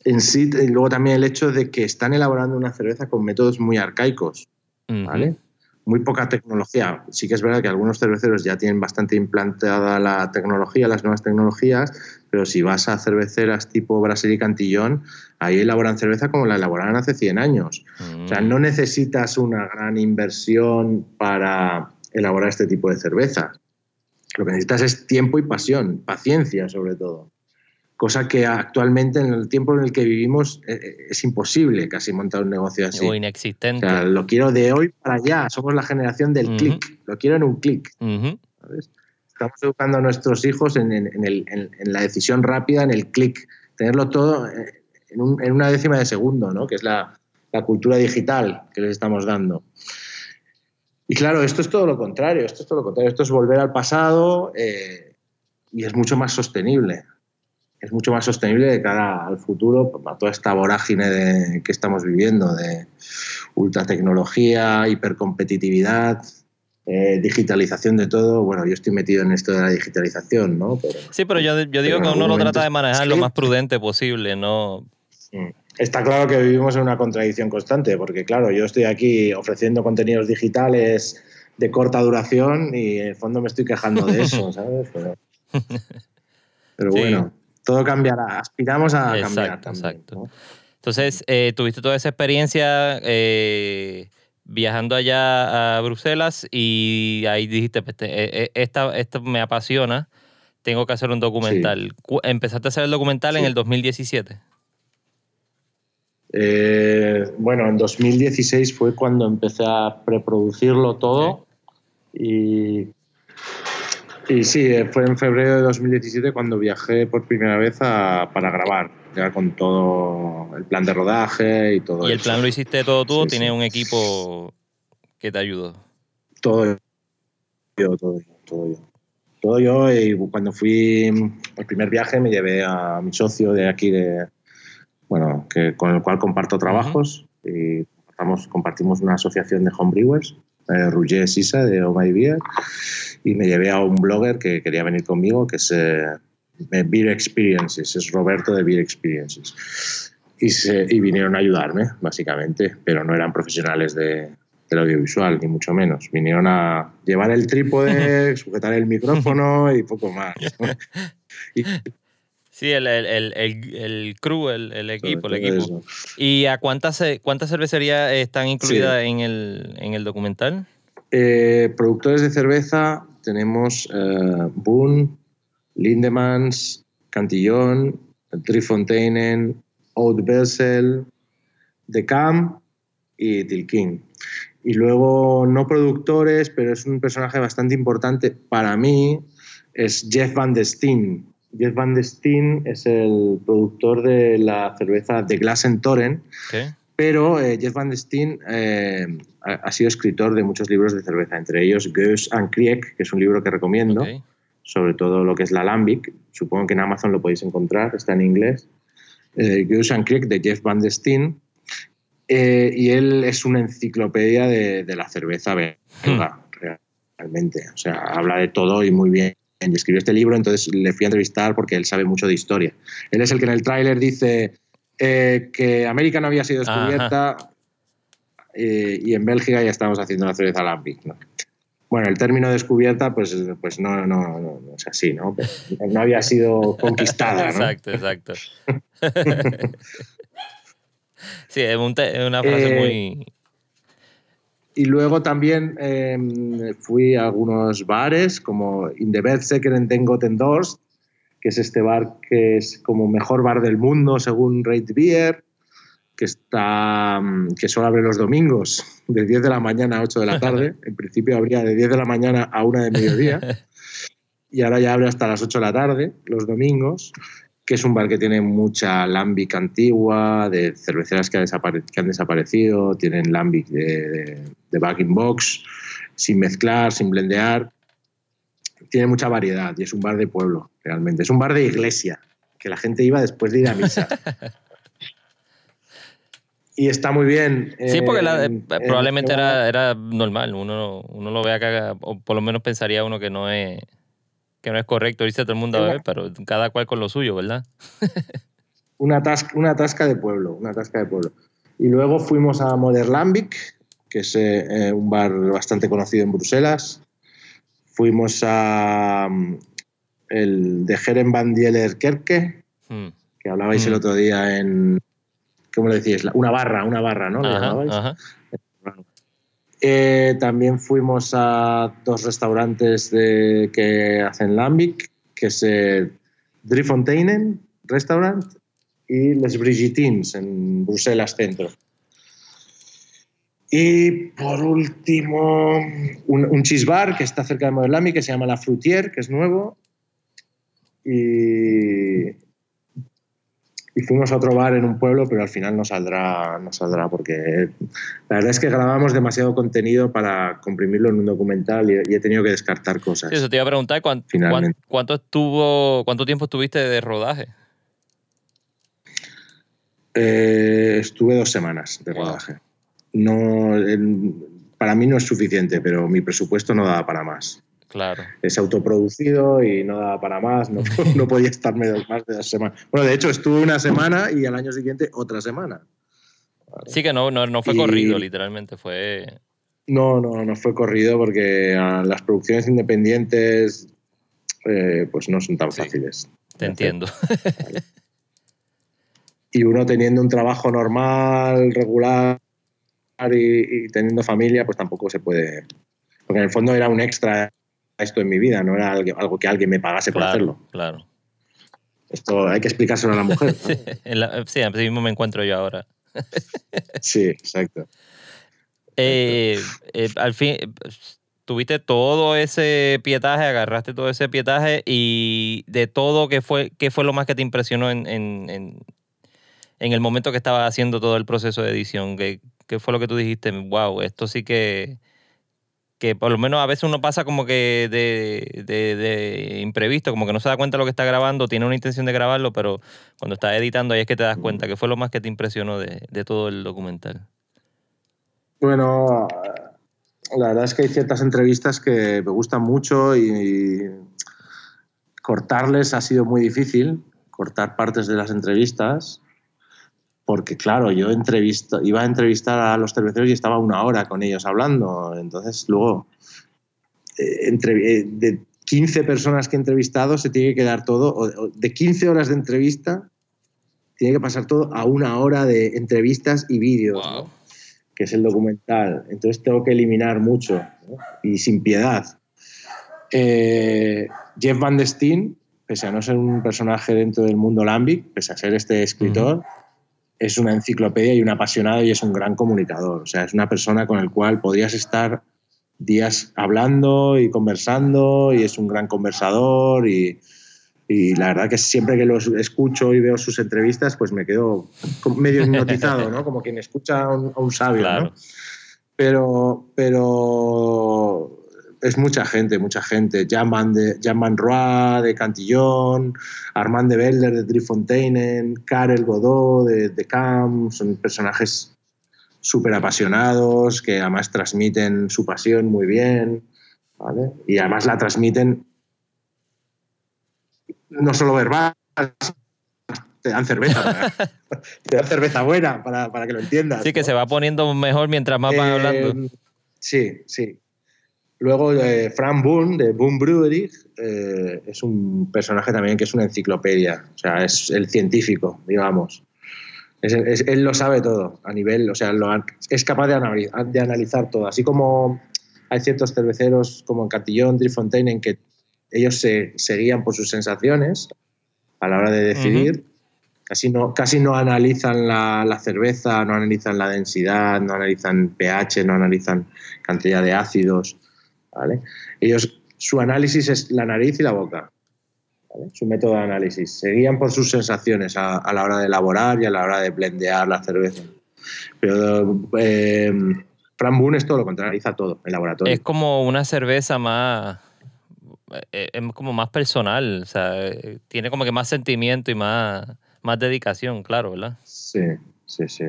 en sí, y luego también el hecho de que están elaborando una cerveza con métodos muy arcaicos, ¿vale? Muy poca tecnología. Sí que es verdad que algunos cerveceros ya tienen bastante implantada la tecnología, las nuevas tecnologías, pero si vas a cerveceras tipo Brasil y Cantillón, ahí elaboran cerveza como la elaboraron hace 100 años. O sea, no necesitas una gran inversión para elaborar este tipo de cerveza. Lo que necesitas es tiempo y pasión, paciencia sobre todo cosa que actualmente en el tiempo en el que vivimos eh, eh, es imposible casi montar un negocio así. O inexistente. lo quiero de hoy para allá, somos la generación del clic, lo quiero en un clic. Estamos educando a nuestros hijos en, la decisión rápida, en el clic, tenerlo todo eh, en, una décima de segundo, ¿no? que es la, cultura digital que les estamos dando. Y claro, esto es todo lo contrario, esto es todo lo contrario, esto es volver al pasado y es mucho más sostenible es mucho más sostenible de cara al futuro, a toda esta vorágine de, que estamos viviendo de ultra tecnología, hipercompetitividad, eh, digitalización de todo. Bueno, yo estoy metido en esto de la digitalización, ¿no? sí, pero yo, digo que uno lo trata de manejar lo más prudente posible, ¿no? Está claro que vivimos en una contradicción constante, porque claro, yo estoy aquí ofreciendo contenidos digitales de corta duración y en el fondo me estoy quejando de eso, ¿sabes? Pero, bueno todo cambiará, aspiramos a cambiar. exacto. Entonces, eh, tuviste toda esa experiencia eh, viajando allá a Bruselas y ahí dijiste, pues, eh, esta, me apasiona, tengo que hacer un documental. ¿Empezaste a hacer el documental en el 2017? bueno, en 2016 fue cuando empecé a preproducirlo todo y y sí, eh, fue en febrero de 2017 cuando viajé por primera vez para grabar, ya con todo el plan de rodaje y todo ¿Y el plan lo hiciste todo tú o tienes un equipo que te ayudó? Todo yo, todo yo, todo yo. Todo yo y cuando fui el primer viaje me llevé a mi socio de aquí, de, bueno, que, con el cual comparto trabajos y compartimos una asociación de homebrewers, eh, Roger Sisa de Oh My Beer y me llevé a un blogger que quería venir conmigo, que es eh, Beer Experiences, es Roberto de Beer Experiences. Y, se, y vinieron a ayudarme, básicamente, pero no eran profesionales de, del audiovisual, ni mucho menos. Vinieron a llevar el trípode, sujetar el micrófono y poco más. sí, el, el, el, el, crew, el, equipo, el equipo. ¿Y a cuántas, cuántas cervecerías están incluidas en, el, en el documental? Eh, productores de cerveza tenemos eh, Boone, Lindemans, Cantillon, Trifontainen, Oud Bessel, De Camp y Tilkin. Y luego, no productores, pero es un personaje bastante importante para mí, es Jeff Van der Steen. Jeff Van der Steen es el productor de la cerveza de Glass Toren, pero eh, Jeff Van der Steen eh, ha, sido escritor de muchos libros de cerveza, entre ellos Goes and Kriek, que es un libro que recomiendo, sobre todo lo que es la Lambic. Supongo que en Amazon lo podéis encontrar, está en inglés. Eh, Goes and Kriek de Jeff Van der Steen. Eh, y él es una enciclopedia de, la cerveza belga, hmm. realmente. O sea, habla de todo y muy bien. Y escribió este libro, entonces le fui a entrevistar porque él sabe mucho de historia. Él es el que en el tráiler dice eh, que América no había sido descubierta eh, y en Bélgica ya estamos haciendo la cerveza Lambic. Bueno, el término descubierta, pues, pues no, no, no, es así, ¿no? no había sido conquistada. Exacto, exacto. Sí, es, una frase eh, muy... Y luego también fui a algunos bares, como In the Bed Secret en Doors, que es este bar que es como mejor bar del mundo según Rate Beer, que, está, mm, que solo abre los domingos, de 10 de la mañana a 8 de la tarde. En principio abría de 10 de la mañana a 1 de mediodía. y ahora ya abre hasta las 8 de la tarde, los domingos que es un bar que tiene mucha lambic antigua, de cerveceras que, han desaparecido, tienen lambic de, de, backing box, sin mezclar, sin blendear. Tiene mucha variedad y es un bar de pueblo, realmente. Es un bar de iglesia, que la gente iba después de ir a misa. y está muy bien. Sí, porque probablemente era, era, normal. Uno, uno lo ve acá, o por lo menos pensaría uno que no es que no es correcto irse todo el mundo a ver, pero cada cual con lo suyo, ¿verdad? una, tasca, una tasca de pueblo, una tasca de pueblo. Y luego fuimos a Moderlambic, que es eh, un bar bastante conocido en Bruselas. Fuimos a mm, el de Jeren van Dieler Kerke, hmm. que hablabais el hmm. otro día en, ¿cómo le decís? Una barra, una barra, ¿no? Ajá, eh, también fuimos a dos restaurantes de, que hacen lambic, que es eh, Drifonteinen Restaurant y Les Brigitins en Bruselas Centro. Y por último, un, un cheese bar que está cerca de Modelami que se llama La Fruitier, que es nuevo. Y, y fuimos a otro bar en un pueblo, pero al final no saldrá, no saldrá porque la verdad es que grabamos demasiado contenido para comprimirlo en un documental y, he tenido que descartar cosas. eso te iba a preguntar, ¿cuánto, ¿cuánto, estuvo, cuánto tiempo estuviste de rodaje? Eh, estuve dos semanas de rodaje. No, para mí no es suficiente, pero mi presupuesto no daba para más. Claro. Es autoproducido y no daba para más, no, no podía estarme más de dos semanas. Bueno, de hecho, estuve una semana y al año siguiente otra semana. Sí que no, no, fue corrido, literalmente, fue... No, no, no fue corrido porque las producciones independientes eh, pues no son tan fáciles. Te entiendo. Y uno teniendo un trabajo normal, regular y, y, teniendo familia, pues tampoco se puede... Porque en el fondo era un extra esto en mi vida, no era algo que alguien me pagase por hacerlo. Claro. Esto hay que explicárselo a la mujer. sí, así mismo me encuentro yo ahora. sí, exacto. Eh, eh, al fin, tuviste todo ese pietaje, agarraste todo ese pietaje y de todo, ¿qué fue, qué fue lo más que te impresionó en, en, en, en el momento que estabas haciendo todo el proceso de edición? ¿Qué, ¿Qué, fue lo que tú dijiste? Wow, esto sí que que por lo menos a veces uno pasa como que de, imprevisto, como que no se da cuenta de lo que está grabando, tiene una intención de grabarlo, pero cuando está editando ahí es que te das cuenta. ¿Qué fue lo más que te impresionó de, todo el documental? Bueno, la verdad es que hay ciertas entrevistas que me gustan mucho y cortarles ha sido muy difícil, cortar partes de las entrevistas porque claro, yo entrevisto, iba a entrevistar a los cerveceros y estaba una hora con ellos hablando. Entonces, luego, eh, entre, eh, de 15 personas que he entrevistado, se tiene que quedar todo, de 15 horas de entrevista, tiene que pasar todo a una hora de entrevistas y vídeos, que es el documental. Entonces, tengo que eliminar mucho y sin piedad. Eh, Jeff Van der Steen pese a no ser un personaje dentro del mundo Lambic, pese a ser este escritor, es una enciclopedia y un apasionado y es un gran comunicador. O sea, es una persona con el cual podrías estar días hablando y conversando y es un gran conversador y, y la verdad que siempre que los escucho y veo sus entrevistas, pues me quedo medio hipnotizado, ¿no? Como quien escucha a un, sabio, ¿no? Pero, pero es mucha gente, mucha gente. Jan de, Jan Roy de Cantillon, Armand de Belder de Trifontainen, Karel Godot de, de Cam, son personajes súper apasionados que además transmiten su pasión muy bien, ¿vale? Y además la transmiten no solo verbal, te dan cerveza. te dan cerveza buena para, para, que lo entiendas. Sí, que se va poniendo mejor mientras más van hablando. Eh, sí, sí. Luego, eh, Frank Boone, de Boone Brewery, eh, es un personaje también que es una enciclopedia. O sea, es el científico, digamos. él lo sabe todo a nivel, o sea, es capaz de, analizar, de analizar todo. Así como hay ciertos cerveceros como en Catillón, Trifontaine, en que ellos se, guían por sus sensaciones a la hora de decidir. Casi no, casi no analizan la, cerveza, no analizan la densidad, no analizan pH, no analizan cantidad de ácidos. ¿Vale? Ellos, su análisis es la nariz y la boca. Su método de análisis. Se guían por sus sensaciones a, la hora de elaborar y a la hora de blendear la cerveza. Pero eh, Fran Boone es todo lo contrario, analiza todo en laboratorio. Es como una cerveza más eh, es como más personal, o sea, eh, tiene como que más sentimiento y más, más dedicación, claro, ¿verdad? Sí, sí, sí.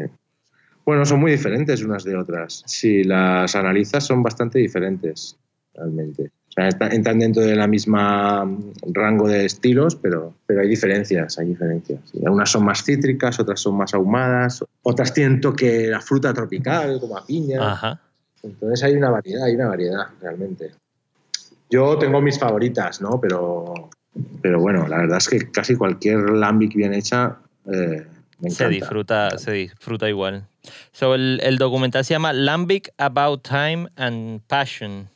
Bueno, son muy diferentes unas de otras. Si las analizas, son bastante diferentes, realmente. O sea, entran dentro de la misma mm, rango de estilos, pero, pero hay diferencias, hay diferencias. Unas son más cítricas, otras son más ahumadas, otras tienen toque la fruta tropical, como a piña. Ajá. Entonces hay una variedad, hay una variedad, realmente. Yo tengo mis favoritas, ¿no? Pero, pero bueno, la verdad es que casi cualquier lambic bien hecha eh, me Se disfruta, se disfruta igual. So, el, el, documental se llama Lambic About Time and Passion.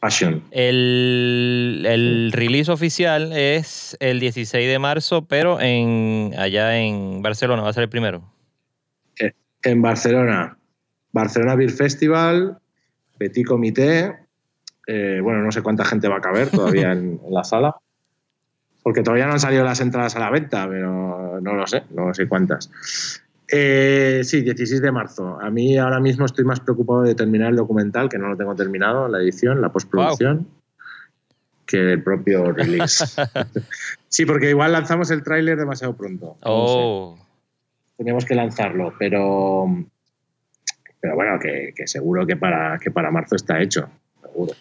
Passion. El, el release oficial es el 16 de marzo, pero en allá en Barcelona va a ser el primero. Eh, en Barcelona. Barcelona Beer Festival, Petit Comité, eh, bueno, no sé cuánta gente va a caber todavía en, la sala, porque todavía no han salido las entradas a la venta, pero no lo sé, no sé cuántas. Eh, sí, 16 de marzo. A mí ahora mismo estoy más preocupado de terminar el documental, que no lo tengo terminado, la edición, la postproducción, que el propio release. sí, porque igual lanzamos el tráiler demasiado pronto. Oh. Teníamos que lanzarlo, pero, pero bueno, que, que, seguro que para, que para marzo está hecho, seguro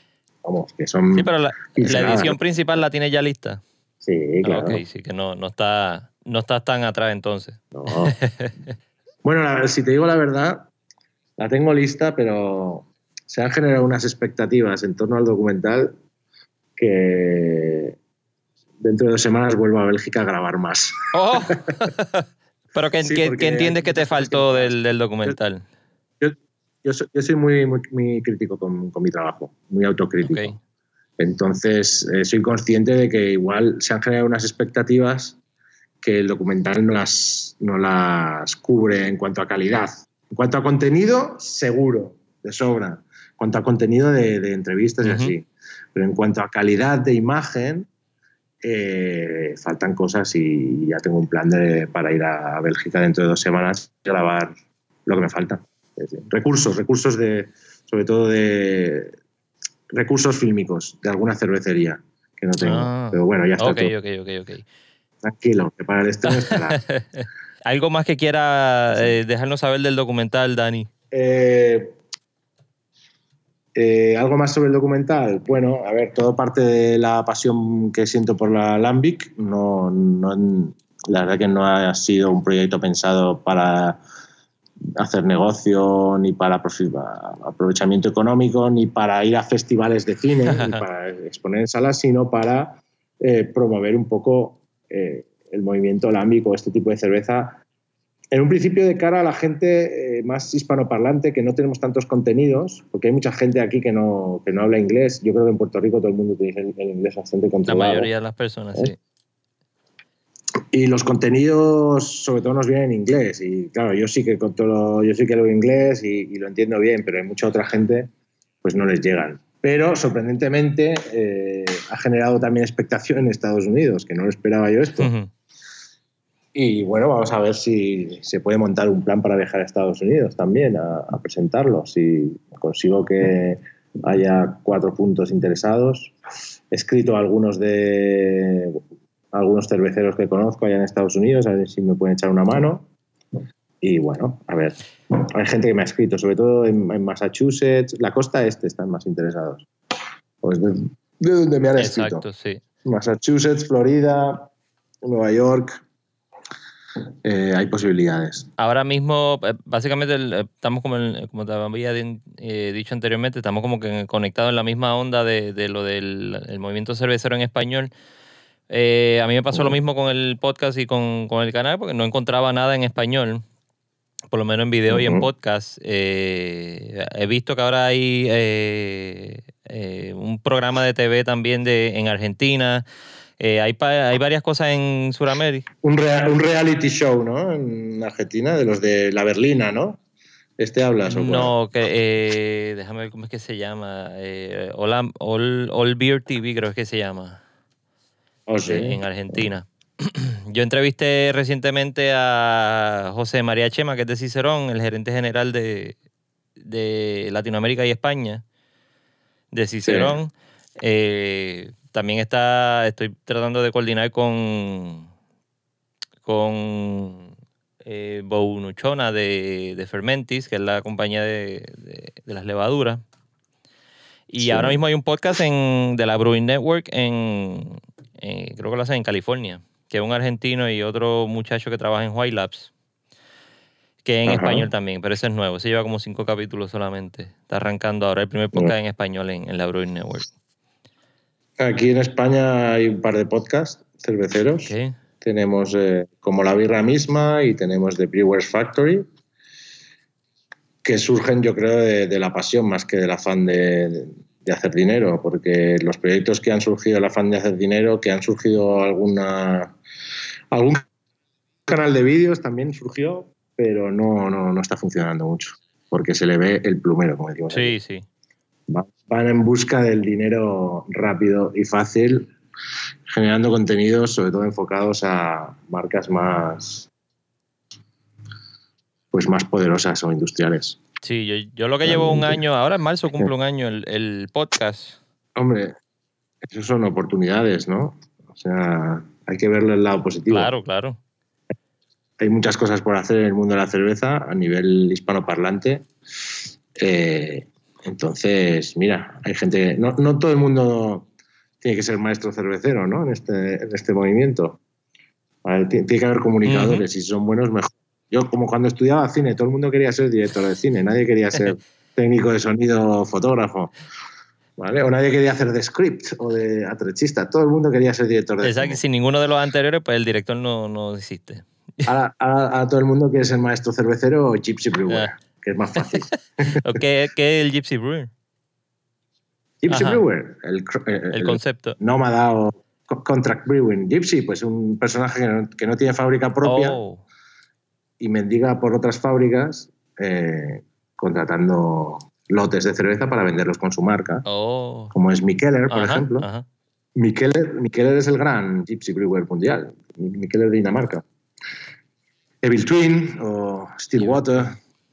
que son... Sí, pero la, edición principal la tiene ya lista. Sí, ah, claro. ok, sí, que no, no, está, no estás tan atrás entonces. No. bueno, si te digo la verdad, la tengo lista, pero se han generado unas expectativas en torno al documental que dentro de dos semanas vuelvo a Bélgica a grabar más. Oh. pero ¿qué, entiendes que te faltó del, del documental? yo soy, muy, muy, crítico con, mi trabajo, muy autocrítico. Entonces, eh, soy consciente de que igual se han generado unas expectativas que el documental no las, no las cubre en cuanto a calidad. En cuanto a contenido, seguro, de sobra. En cuanto a contenido de, entrevistas y así. Pero en cuanto a calidad de imagen, eh, faltan cosas y ya tengo un plan de, para ir a Bélgica dentro de dos semanas y grabar lo que me falta recursos, recursos de, sobre todo de recursos fílmicos de alguna cervecería que no tengo. Ah. Pero bueno, ya está. Ok, ok, ok, ok. Tranquilo, que para el estreno estará. ¿Algo más que quiera eh, dejarnos saber del documental, Dani? Eh, eh, ¿Algo más sobre el documental? Bueno, a ver, todo parte de la pasión que siento por la Lambic. No, no, la verdad que no ha sido un proyecto pensado para hacer negocio, ni para aprovechamiento económico, ni para ir a festivales de cine, ni para exponer en salas, sino para eh, promover un poco eh, el movimiento lámbico, este tipo de cerveza. En un principio de cara a la gente eh, más hispanoparlante, que no tenemos tantos contenidos, porque hay mucha gente aquí que no, que no habla inglés. Yo creo que en Puerto Rico todo el mundo tiene el, inglés bastante controlado. La mayoría de las personas, sí. Y los contenidos, sobre todo, nos vienen en inglés. Y claro, yo sí que controlo, yo sí que leo inglés y, y, lo entiendo bien, pero hay mucha otra gente, pues no les llegan. Pero sorprendentemente eh, ha generado también expectación en Estados Unidos, que no lo esperaba yo esto. Y bueno, vamos a ver si se puede montar un plan para viajar a Estados Unidos también, a, a presentarlo. Si consigo que haya cuatro puntos interesados. He escrito a algunos de algunos cerveceros que conozco allá en Estados Unidos, a ver si me pueden echar una mano. Y bueno, a ver, hay gente que me ha escrito, sobre todo en, en Massachusetts, la costa este están más interesados. Pues de, de donde me han escrito. Exacto, sí. Massachusetts, Florida, Nueva York, eh, hay posibilidades. Ahora mismo, eh, básicamente, eh, estamos como, el- como te había eh, dicho anteriormente, estamos como que conectados en la misma onda de, de lo del el movimiento cervecero en español. Eh, a mí me pasó lo mismo con el podcast y con, con el canal, porque no encontraba nada en español, por lo menos en video y en podcast. Eh, he visto que ahora hay eh, eh, un programa de TV también de, en Argentina. Hay, pa- hay varias cosas en Sudamérica. Un, rea- un reality show, ¿no? En Argentina, de los de la Berlina, ¿no? ¿Este hablas o? No, que, déjame ver cómo es que se llama. All, All, All Beer TV creo que se llama. Oh, sí. en Argentina. Yo entrevisté recientemente a José María Chema, que es de Cicerón, el gerente general de, de Latinoamérica y España, de Cicerón. Eh, también está, estoy tratando de coordinar con, con eh, Bounuchona de, de Fermentis, que es la compañía de, de- de las levaduras. Y Sí. ahora mismo hay un podcast en, de la Brewing Network en, eh, creo que lo hacen en California, que es un argentino y otro muchacho que trabaja en White Labs, que es en Ajá. español también, pero ese es nuevo, ese lleva como cinco capítulos solamente. Está arrancando ahora el primer podcast en español en, en la Brewing Network. Aquí en España hay un par de podcasts cerveceros. Tenemos eh, como la birra misma y tenemos The Brewers Factory, que surgen yo creo de, de la pasión más que del afán de, de hacer dinero, porque los proyectos que han surgido del afán de hacer dinero, que han surgido alguna algún canal de vídeos también surgió, pero no, no, no está funcionando mucho, porque se le ve el plumero, como decimos. aquí. Sí, sí. Va- van en busca del dinero rápido y fácil, generando contenidos sobre todo enfocados a marcas más pues más poderosas o industriales. Sí, yo, yo lo que llevo un año, ahora en marzo cumple un año el, el podcast. Hombre, eso son oportunidades, ¿no? O sea, hay que verle el lado positivo. Claro, claro. Hay muchas cosas por hacer en el mundo de la cerveza a nivel hispanoparlante. Eh, entonces, mira, hay gente. No, no todo el mundo tiene que ser maestro cervecero, ¿no? En este, en este movimiento. Tiene que haber comunicadores y si son buenos, mejor. Yo, como cuando estudiaba cine, todo el mundo quería ser director de cine, nadie quería ser técnico de sonido, fotógrafo. ¿Vale? O nadie quería hacer de script o de atrechista. Todo el mundo quería ser director de Exacto, sin ninguno de los anteriores, pues el director no, no existe. Ahora, ahora- ahora todo el mundo quiere ser maestro cervecero o gypsy brewer, Ah. que es más fácil. ¿O ¿Qué, qué es el Gypsy Brewer? gypsy Ajá. brewer, el, El el concepto. nómada o co- contract brewing. Gypsy, pues un personaje que no, que no tiene fábrica propia Oh, y mendiga por otras fábricas eh, contratando lotes de cerveza para venderlos con su marca, oh. como es Mikkeller, por Ajá, ejemplo. ajá. Mikkeller es el gran gypsy brewer mundial, Mikkeller de Dinamarca. Evil Twin o Stillwater,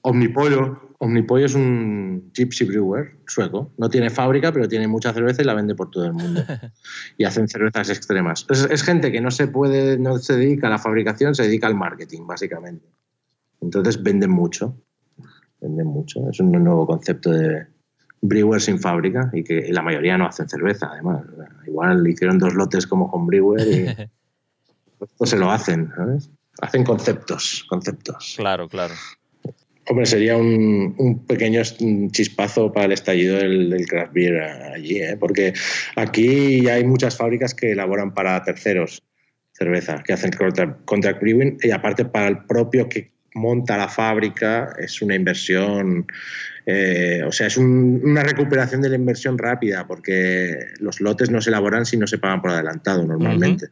Omnipollo. Omnipollo es un gypsy brewer sueco. No tiene fábrica, pero tiene mucha cerveza y la vende por todo el mundo. y hacen cervezas extremas. Es, es gente que no se puede, no se dedica a la fabricación, se dedica al marketing, básicamente. Entonces venden mucho. Venden mucho. Es un nuevo concepto de brewer sin fábrica y que la mayoría no hacen cerveza, además. Igual hicieron dos lotes como homebrewer y esto se lo hacen, ¿sabes? Hacen conceptos, conceptos. Claro, claro. Hombre, sería un, un pequeño chispazo para el estallido del, del craft beer allí, ¿eh? porque aquí ya hay muchas fábricas que elaboran para terceros cerveza, que hacen contract, contract brewing, y aparte para el propio que monta la fábrica es una inversión, eh, o sea, es un- una recuperación de la inversión rápida, porque los lotes no se elaboran si no se pagan por adelantado normalmente.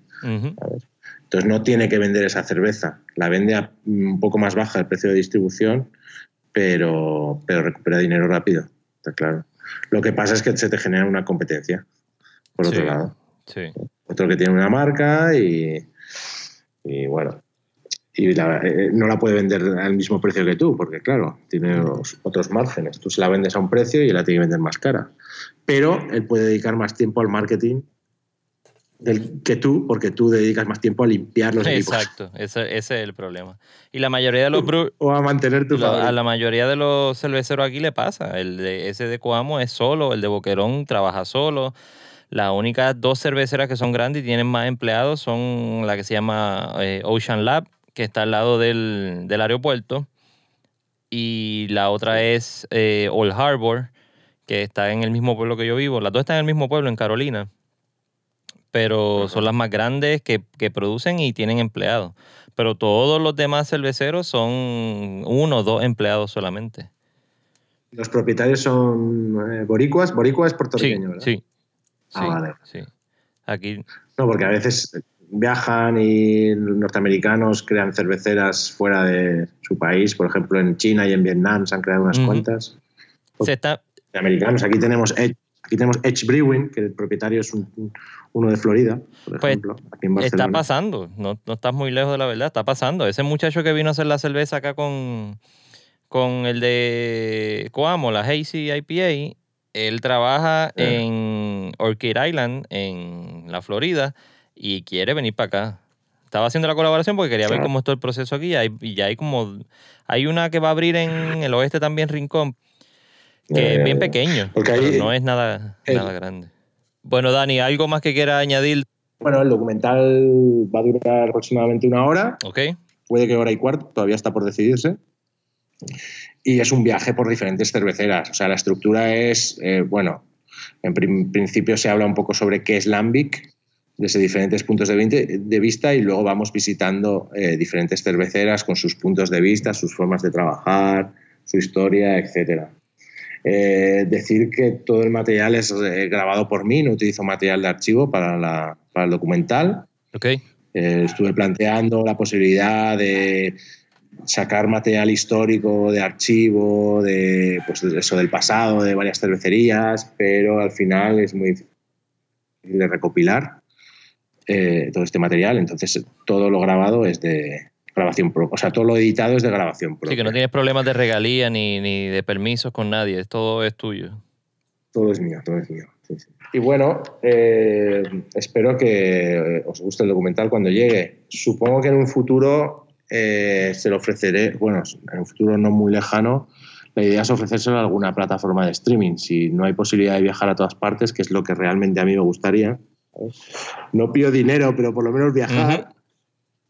Entonces no tiene que vender esa cerveza. La vende a un poco más baja el precio de distribución, pero, pero recupera dinero rápido. Está claro. Lo que pasa es que se te genera una competencia, por otro lado. Otro que tiene una marca y, y bueno, y eh, no la puede vender al mismo precio que tú, porque claro, tiene otros márgenes. Tú se la vendes a un precio y él la tiene que vender más cara. Pero él puede dedicar más tiempo al marketing del, que tú, porque tú dedicas más tiempo a limpiar los equipos. Exacto, ese, es el problema. Y la mayoría de los o a mantener tu A la mayoría de los cerveceros aquí le pasa. El de ese de Coamo es solo, el de Boquerón trabaja solo. Las únicas dos cerveceras que son grandes y tienen más empleados son la que se llama eh, Ocean Lab, que está al lado del, aeropuerto, y la otra es eh, Old Harbor, que está en el mismo pueblo que yo vivo. Las dos están en el mismo pueblo, en Carolina, pero son las más grandes que, producen y tienen empleados. Pero todos los demás cerveceros son uno o dos empleados solamente. Los propietarios son eh, boricuas. Boricua es puertorriqueño, ¿verdad? Sí, Ah, vale. Sí. Aquí. No, porque a veces viajan y norteamericanos crean cerveceras fuera de su país. Por ejemplo, en China y en Vietnam se han creado unas cuantas. Se está... Americanos. Aquí tenemos Edge, aquí tenemos Edge Brewing, que el propietario es uno de Florida, por pues, ejemplo. está pasando. No, no estás muy lejos de la verdad. Está pasando. Ese muchacho que vino a hacer la cerveza acá con, con el de Coamo, la Hazy IPA, él trabaja ah. en Orchid Island, en la Florida, y quiere venir para acá. Estaba haciendo la colaboración porque quería ver cómo está el proceso aquí. Y ya hay como. Hay una que va a abrir en el oeste también, Rincón, que es bien eh, pequeño. Porque no es nada, nada grande. Bueno, Dani, ¿algo más que quiera añadir? Bueno, el documental va a durar aproximadamente una hora. Ok. Puede que hora y cuarto, todavía está por decidirse y es un viaje por diferentes cerveceras. O sea, la estructura es, eh, bueno, en principio se habla un poco sobre qué es Lambic desde diferentes puntos de, vista y luego vamos visitando eh, diferentes cerveceras con sus puntos de vista, sus formas de trabajar, su historia, etc. Eh, decir que todo el material es grabado por mí, no utilizo material de archivo para, para el documental. Okay. estuve planteando la posibilidad de sacar material histórico de archivo, de pues eso del pasado, de varias cervecerías, pero al final es muy difícil de recopilar eh, todo este material. Entonces, todo lo grabado es de grabación propia. O sea, todo lo editado es de grabación propia. Sí, que no tienes problemas de regalía ni, ni de permisos con nadie, todo es tuyo. Todo es mío, todo es mío. Y bueno, eh, espero que os guste el documental cuando llegue. Supongo que en un futuro eh, se lo ofreceré, bueno, en un futuro no muy lejano, la idea es ofrecérselo a alguna plataforma de streaming. Si no hay posibilidad de viajar a todas partes, que es lo que realmente a mí me gustaría. No pido dinero, pero por lo menos viajar.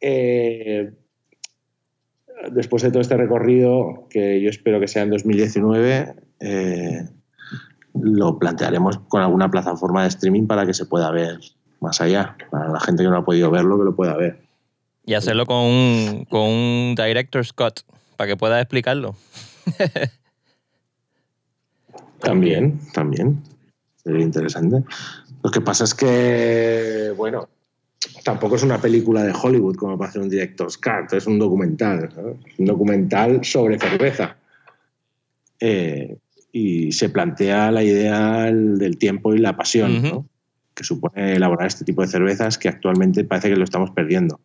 Eh, después de todo este recorrido, que yo espero que sea en 2019, eh, lo plantearemos con alguna plataforma de streaming para que se pueda ver más allá. Para la gente que no ha podido verlo, que lo pueda ver. Y hacerlo con un, con un director Scott, para que pueda explicarlo. también, también. Sería interesante. Lo que pasa es que, bueno, tampoco es una película de Hollywood como para hacer un director Scott, es un documental, un documental sobre cerveza. Eh, y se plantea la idea del tiempo y la pasión que supone elaborar este tipo de cervezas que actualmente parece que lo estamos perdiendo.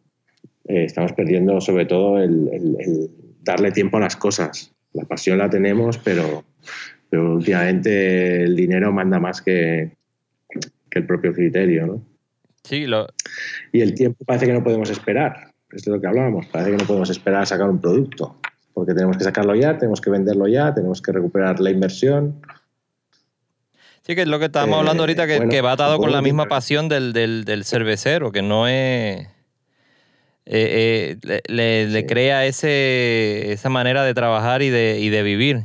Eh, estamos perdiendo sobre todo el, darle tiempo a las cosas. La pasión la tenemos, pero, pero últimamente el dinero manda más que, que el propio criterio. ¿no? Sí, lo... Y el tiempo parece que no podemos esperar. Esto es lo que hablábamos. Parece que no podemos esperar a sacar un producto. Porque tenemos que sacarlo ya, tenemos que venderlo ya, tenemos que recuperar la inversión. Sí, que es lo que estábamos hablando ahorita, que, eh, que va atado con la misma pasión del, del, del cervecero, que no es eh, eh, le, crea ese, esa manera de trabajar y de, y de vivir,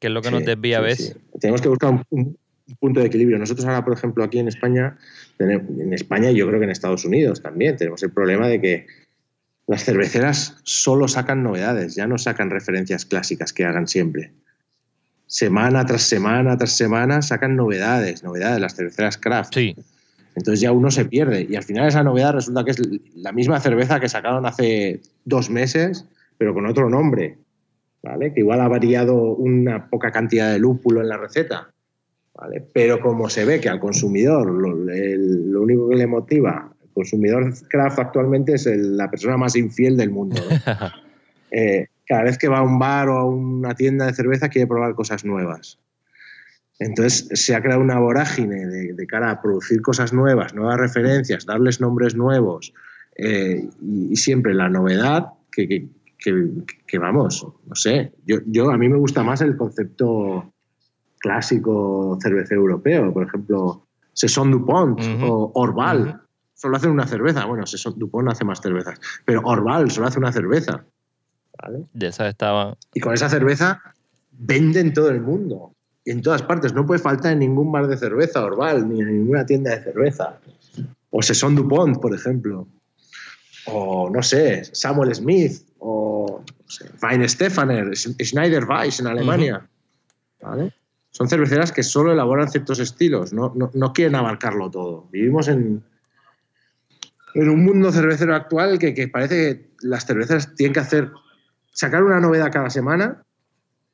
que es lo que nos desvía a veces. Tenemos que buscar un, punto de equilibrio. Nosotros ahora, por ejemplo, aquí en España, en España yo creo que en Estados Unidos también, tenemos el problema de que las cerveceras solo sacan novedades, ya no sacan referencias clásicas que hagan siempre. Semana tras semana tras semana sacan novedades, novedades, las cerveceras craft. Sí. Entonces ya uno se pierde. Y al final esa novedad resulta que es la misma cerveza que sacaron hace dos meses, pero con otro nombre. ¿Vale? Que igual ha variado una poca cantidad de lúpulo en la receta. ¿Vale? Pero como se ve que al consumidor lo, lo único que le motiva, el consumidor craft actualmente es la persona más infiel del mundo. Eh, cada vez que va a un bar o a una tienda de cerveza quiere probar cosas nuevas. Entonces se ha creado una vorágine de, cara a producir cosas nuevas, nuevas referencias, darles nombres nuevos eh, y, siempre la novedad que, vamos, no sé, yo, yo, a mí me gusta más el concepto clásico cervecero europeo, por ejemplo, Saison Dupont o Orval. Solo hacen una cerveza. Bueno, Saison Dupont hace más cervezas, pero Orval solo hace una cerveza. ¿vale? esa estaba. Y con esa cerveza venden todo el mundo en todas partes. No puede faltar en ningún bar de cerveza Orval, ni en ninguna tienda de cerveza. O Saison Dupont, por ejemplo. O, no sé, Samuel Smith. O no sé, Weinstefaner, Schneider Weiss en Alemania. Son cerveceras que solo elaboran ciertos estilos, no, no, quieren abarcarlo todo. Vivimos en, en un mundo cervecero actual que, que parece que las cerveceras tienen que hacer sacar una novedad cada semana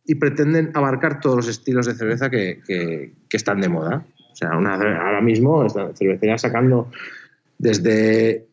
y pretenden abarcar todos los estilos de cerveza que, que, están de moda. O sea, ahora mismo esta cervecería sacando desde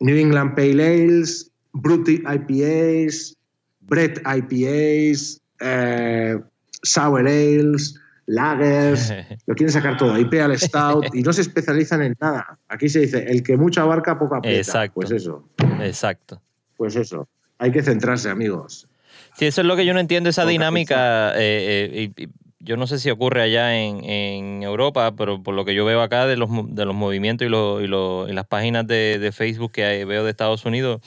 New England Pale Ales, Brut IPAs, Brett IPAs, eh, Sour Ales, Lagers, lo quieren sacar todo, IPA Stout, y no se especializan en nada. Aquí se dice, el que mucho abarca, poco aprieta. Exacto. Pues eso. Exacto. Pues eso. Hay que centrarse, amigos. Sí, eso es lo que yo no entiendo, esa dinámica. Eh, eh, yo no sé si ocurre allá en, Europa, pero por lo que yo veo acá de los, de los movimientos y, lo, y, las páginas de, Facebook que veo de Estados Unidos,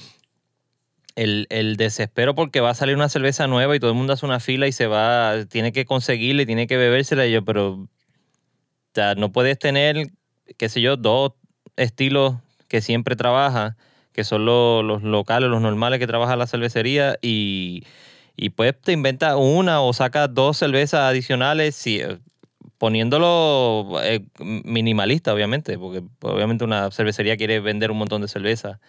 el, desespero porque va a salir una cerveza nueva y todo el mundo hace una fila y se va, tiene que conseguirla y tiene que bebérsela. Y yo, pero no puedes tener, qué sé yo, dos estilos que siempre trabaja, que son los, locales, los normales que trabaja la cervecería y y pues te inventa una o saca dos cervezas adicionales eh, poniéndolo eh, minimalista, obviamente, porque obviamente una cervecería quiere vender un montón de cerveza.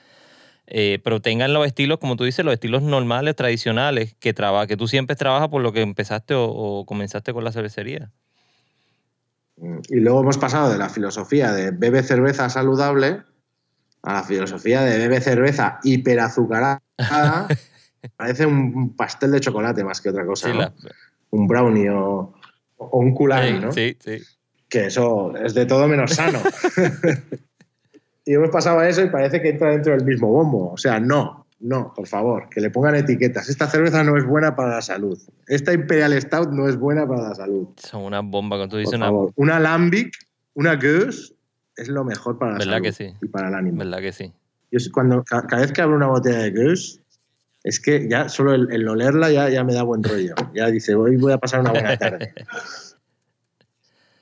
Eh, pero tengan los estilos, como tú dices, los estilos normales, tradicionales, que, traba, que tú siempre trabajas por lo que empezaste o, comenzaste con la cervecería. Y luego hemos pasado de la filosofía de bebe cerveza saludable a la filosofía de bebe cerveza hiperazucarada Parece un pastel de chocolate más que otra cosa. Un brownie o, un culán, ¿no? Sí, sí. Que eso es de todo menos sano. y hemos pasado a eso y parece que entra dentro del mismo bombo. O sea, no, no, por favor, que le pongan etiquetas. Esta cerveza no es buena para la salud. Esta Imperial Stout no es buena para la salud. Son una bomba, cuando tú dices una... Una Lambic, una Goose, es lo mejor para la ¿Verdad salud que sí? y para el ánimo. ¿Verdad que sí? Yo cuando, cada vez que abro una botella de Goose, es que ya solo el, olerla ya, ya me da buen rollo. Ya dice, hoy voy a pasar una buena tarde.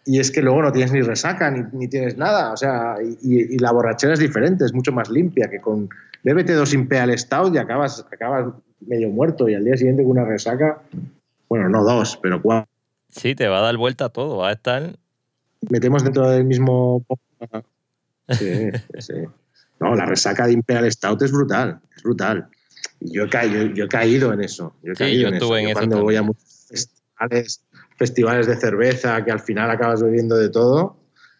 y es que luego no tienes ni resaca, ni, tienes nada. O sea, y, la borrachera es diferente, es mucho más limpia que con bébete dos Imperial Stout y acabas, acabas medio muerto y al día siguiente con una resaca, bueno, no dos, pero cuatro. Sí, te va a dar vuelta todo, va a estar... Metemos dentro del mismo... Sí, sí. No, la resaca de Imperial Stout es brutal, es brutal. Yo he, caído, yo he caído en eso. Yo he caído en eso. cuando voy a muchos festivales, festivales de cerveza que al final acabas bebiendo de todo,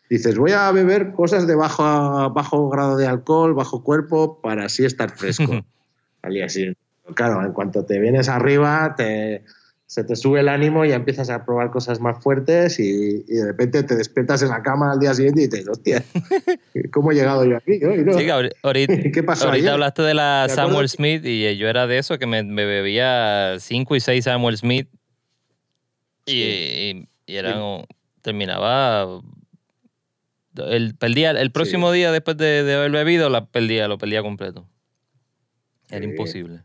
dices, voy a beber cosas de bajo, bajo grado de alcohol, bajo cuerpo, para así estar fresco al día siguiente. Claro, en cuanto te vienes arriba, te, se te sube el ánimo y empiezas a probar cosas más fuertes y, de repente te despiertas en la cama al día siguiente y te dices, hostia, ¿cómo he llegado yo aquí? ahorita, ¿Qué pasó ahorita hablaste de la Samuel Smith y yo era de eso, que me, bebía 5 y 6 Samuel Smith y, era, terminaba... El, perdía, el próximo día después de, haber bebido, la perdía, lo perdía completo. Era imposible.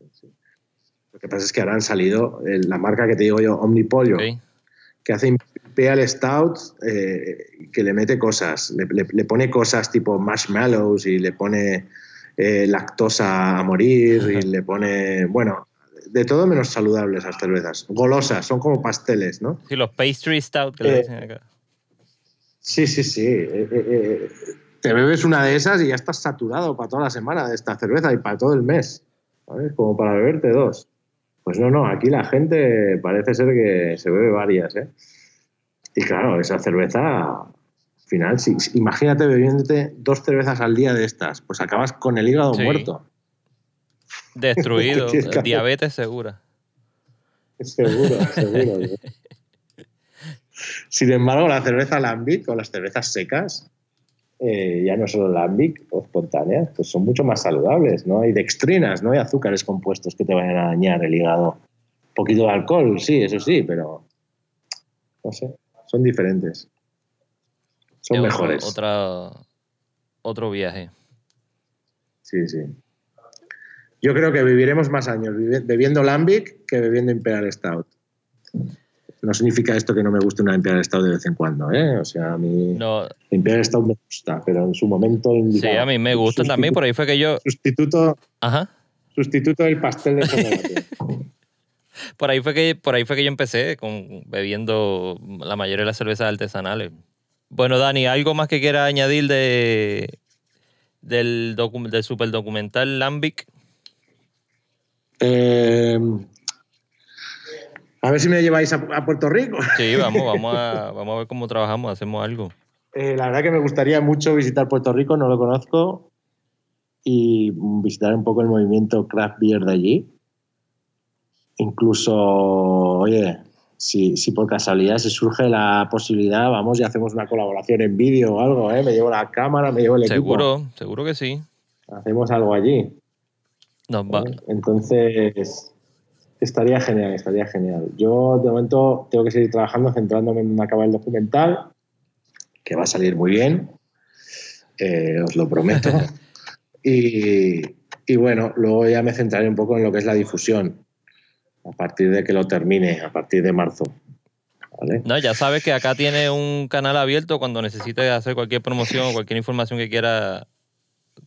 Lo que pasa es que ahora han salido eh, la marca que te digo yo, Omnipollo, que hace Imperial Stout, eh, que le mete cosas, le, pone cosas tipo marshmallows y le pone eh, lactosa a morir y le pone, bueno, de todo menos saludables las cervezas. Golosas, son como pasteles, ¿no? Sí, los pastry stout que le dicen acá. Sí, sí, sí. te bebes una de esas y ya estás saturado para toda la semana de esta cerveza y para todo el mes. ¿sabes? Como para beberte dos. Pues no, no, aquí la gente parece ser que se bebe varias, ¿eh? Y claro, esa cerveza, al final, si, imagínate bebiéndote dos cervezas al día de estas, pues acabas con el hígado Sí. muerto. Destruido. Diabetes segura. Seguro, seguro. Sin embargo, la cerveza lambic o las cervezas secas, eh, ya no solo lambic o espontáneas, pues son mucho más saludables, ¿no? Hay dextrinas, no hay azúcares compuestos que te vayan a dañar el hígado. Un poquito de alcohol, sí, eso sí, pero no sé, son diferentes. Son mejores. Otra, otro viaje. Sí, sí. Yo creo que viviremos más años bebiendo Lambic que bebiendo Imperial Stout. No significa esto que no me guste una Imperial Stout de vez en cuando, ¿eh? O sea, a mí No, Imperial Stout me gusta, pero en su momento sí, indicado. a mí me gustan también. Por ahí fue que yo. Sustituto, Ajá. sustituto del pastel de chocolate. Por ahí fue que, por ahí fue que yo empecé con bebiendo la mayoría de las cervezas artesanales. Bueno, Dani, ¿algo más que quiera añadir de del, docu- del super documental Lambic? Eh, a ver si me lleváis a, a Puerto Rico. Sí, vamos, vamos a, vamos a ver cómo trabajamos, hacemos algo. Eh, la verdad que me gustaría mucho visitar Puerto Rico, no lo conozco, y visitar un poco el movimiento craft beer de allí. Incluso, oye, si, si por casualidad se surge la posibilidad, vamos y hacemos una colaboración en vídeo o algo, ¿eh? Me llevo la cámara, me llevo el equipo. Seguro, seguro que sí. Hacemos algo allí. Nos va. Entonces, estaría genial, estaría genial. Yo, de momento, tengo que seguir trabajando, centrándome en acabar el documental, que va a salir muy bien, eh, os lo prometo. y, y bueno, luego ya me centraré un poco en lo que es la difusión, a partir de que lo termine, a partir de marzo. ¿vale? No, ya sabes que acá tiene un canal abierto cuando necesites hacer cualquier promoción o cualquier información que quiera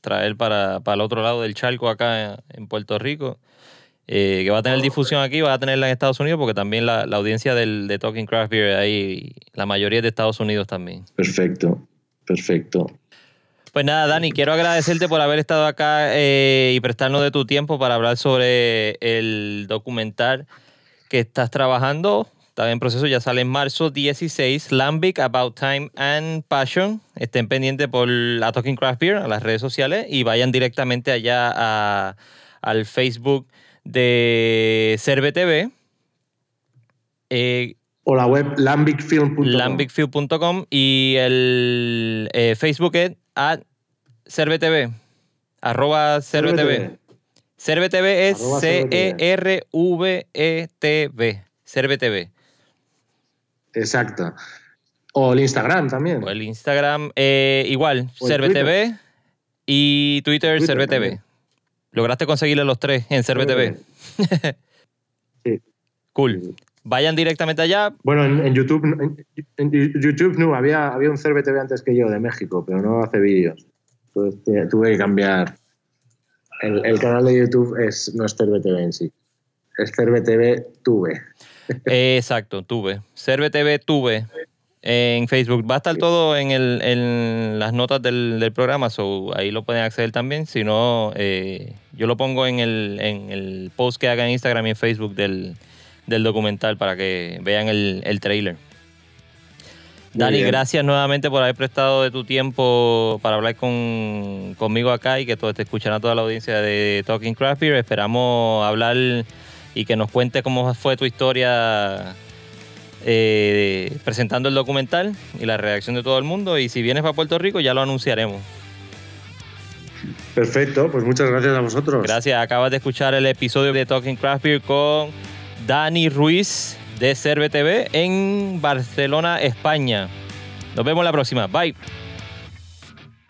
traer para, para el otro lado del charco acá en Puerto Rico. eh, que va a tener difusión aquí, va a tenerla en Estados Unidos, porque también la, la audiencia del, de Talking Craft Beer ahí, la mayoría es de Estados Unidos también. Perfecto, perfecto. Pues nada, Dani, quiero agradecerte por haber estado acá eh, y prestarnos de tu tiempo para hablar sobre el documental que estás trabajando. Está en proceso, ya sale en marzo 16, Lambic, About Time and Passion. Estén pendientes por la Talking Craft Beer, a las redes sociales, y vayan directamente allá a- al Facebook de Cerve TV. Eh, O la web lambicfilm.com. lambicview.com y el eh, Facebook es at CerveTV, arroba CerveTV. CerveTV es C-E-R-V-E-T-V, CerveTV. Exacto. O el Instagram también. O el Instagram, eh, igual, CerveTV y Twitter, CerveTV. Lograste conseguirle los tres en CerveTV. Sí. Cool. Vayan directamente allá. Bueno, en, en YouTube, en, en YouTube no, había, había un CerveTV antes que yo de México, pero no hace vídeos. Entonces tuve que cambiar. El, el canal de YouTube es, no es CerveTV en sí, es CerveTV Tuve. Exacto, tuve. CerveTV tuve en Facebook. Va a estar todo en, el, en las notas del, del programa, so ahí lo pueden acceder también. Si no, eh, yo lo pongo en el, en el post que haga en Instagram y en Facebook del, del documental para que vean el, el trailer. Muy Dani, bien. gracias nuevamente por haber prestado de tu tiempo para hablar con, conmigo acá y que todo, te escuchará toda la audiencia de Talking Craft Beer. Esperamos hablar y que nos cuente cómo fue tu historia eh, presentando el documental y la reacción de todo el mundo. Y si vienes para Puerto Rico, ya lo anunciaremos. Perfecto, pues muchas gracias a vosotros. Gracias. Acabas de escuchar el episodio de Talking Craft Beer con Dani Ruiz de Cerve TV en Barcelona, España. Nos vemos la próxima. Bye.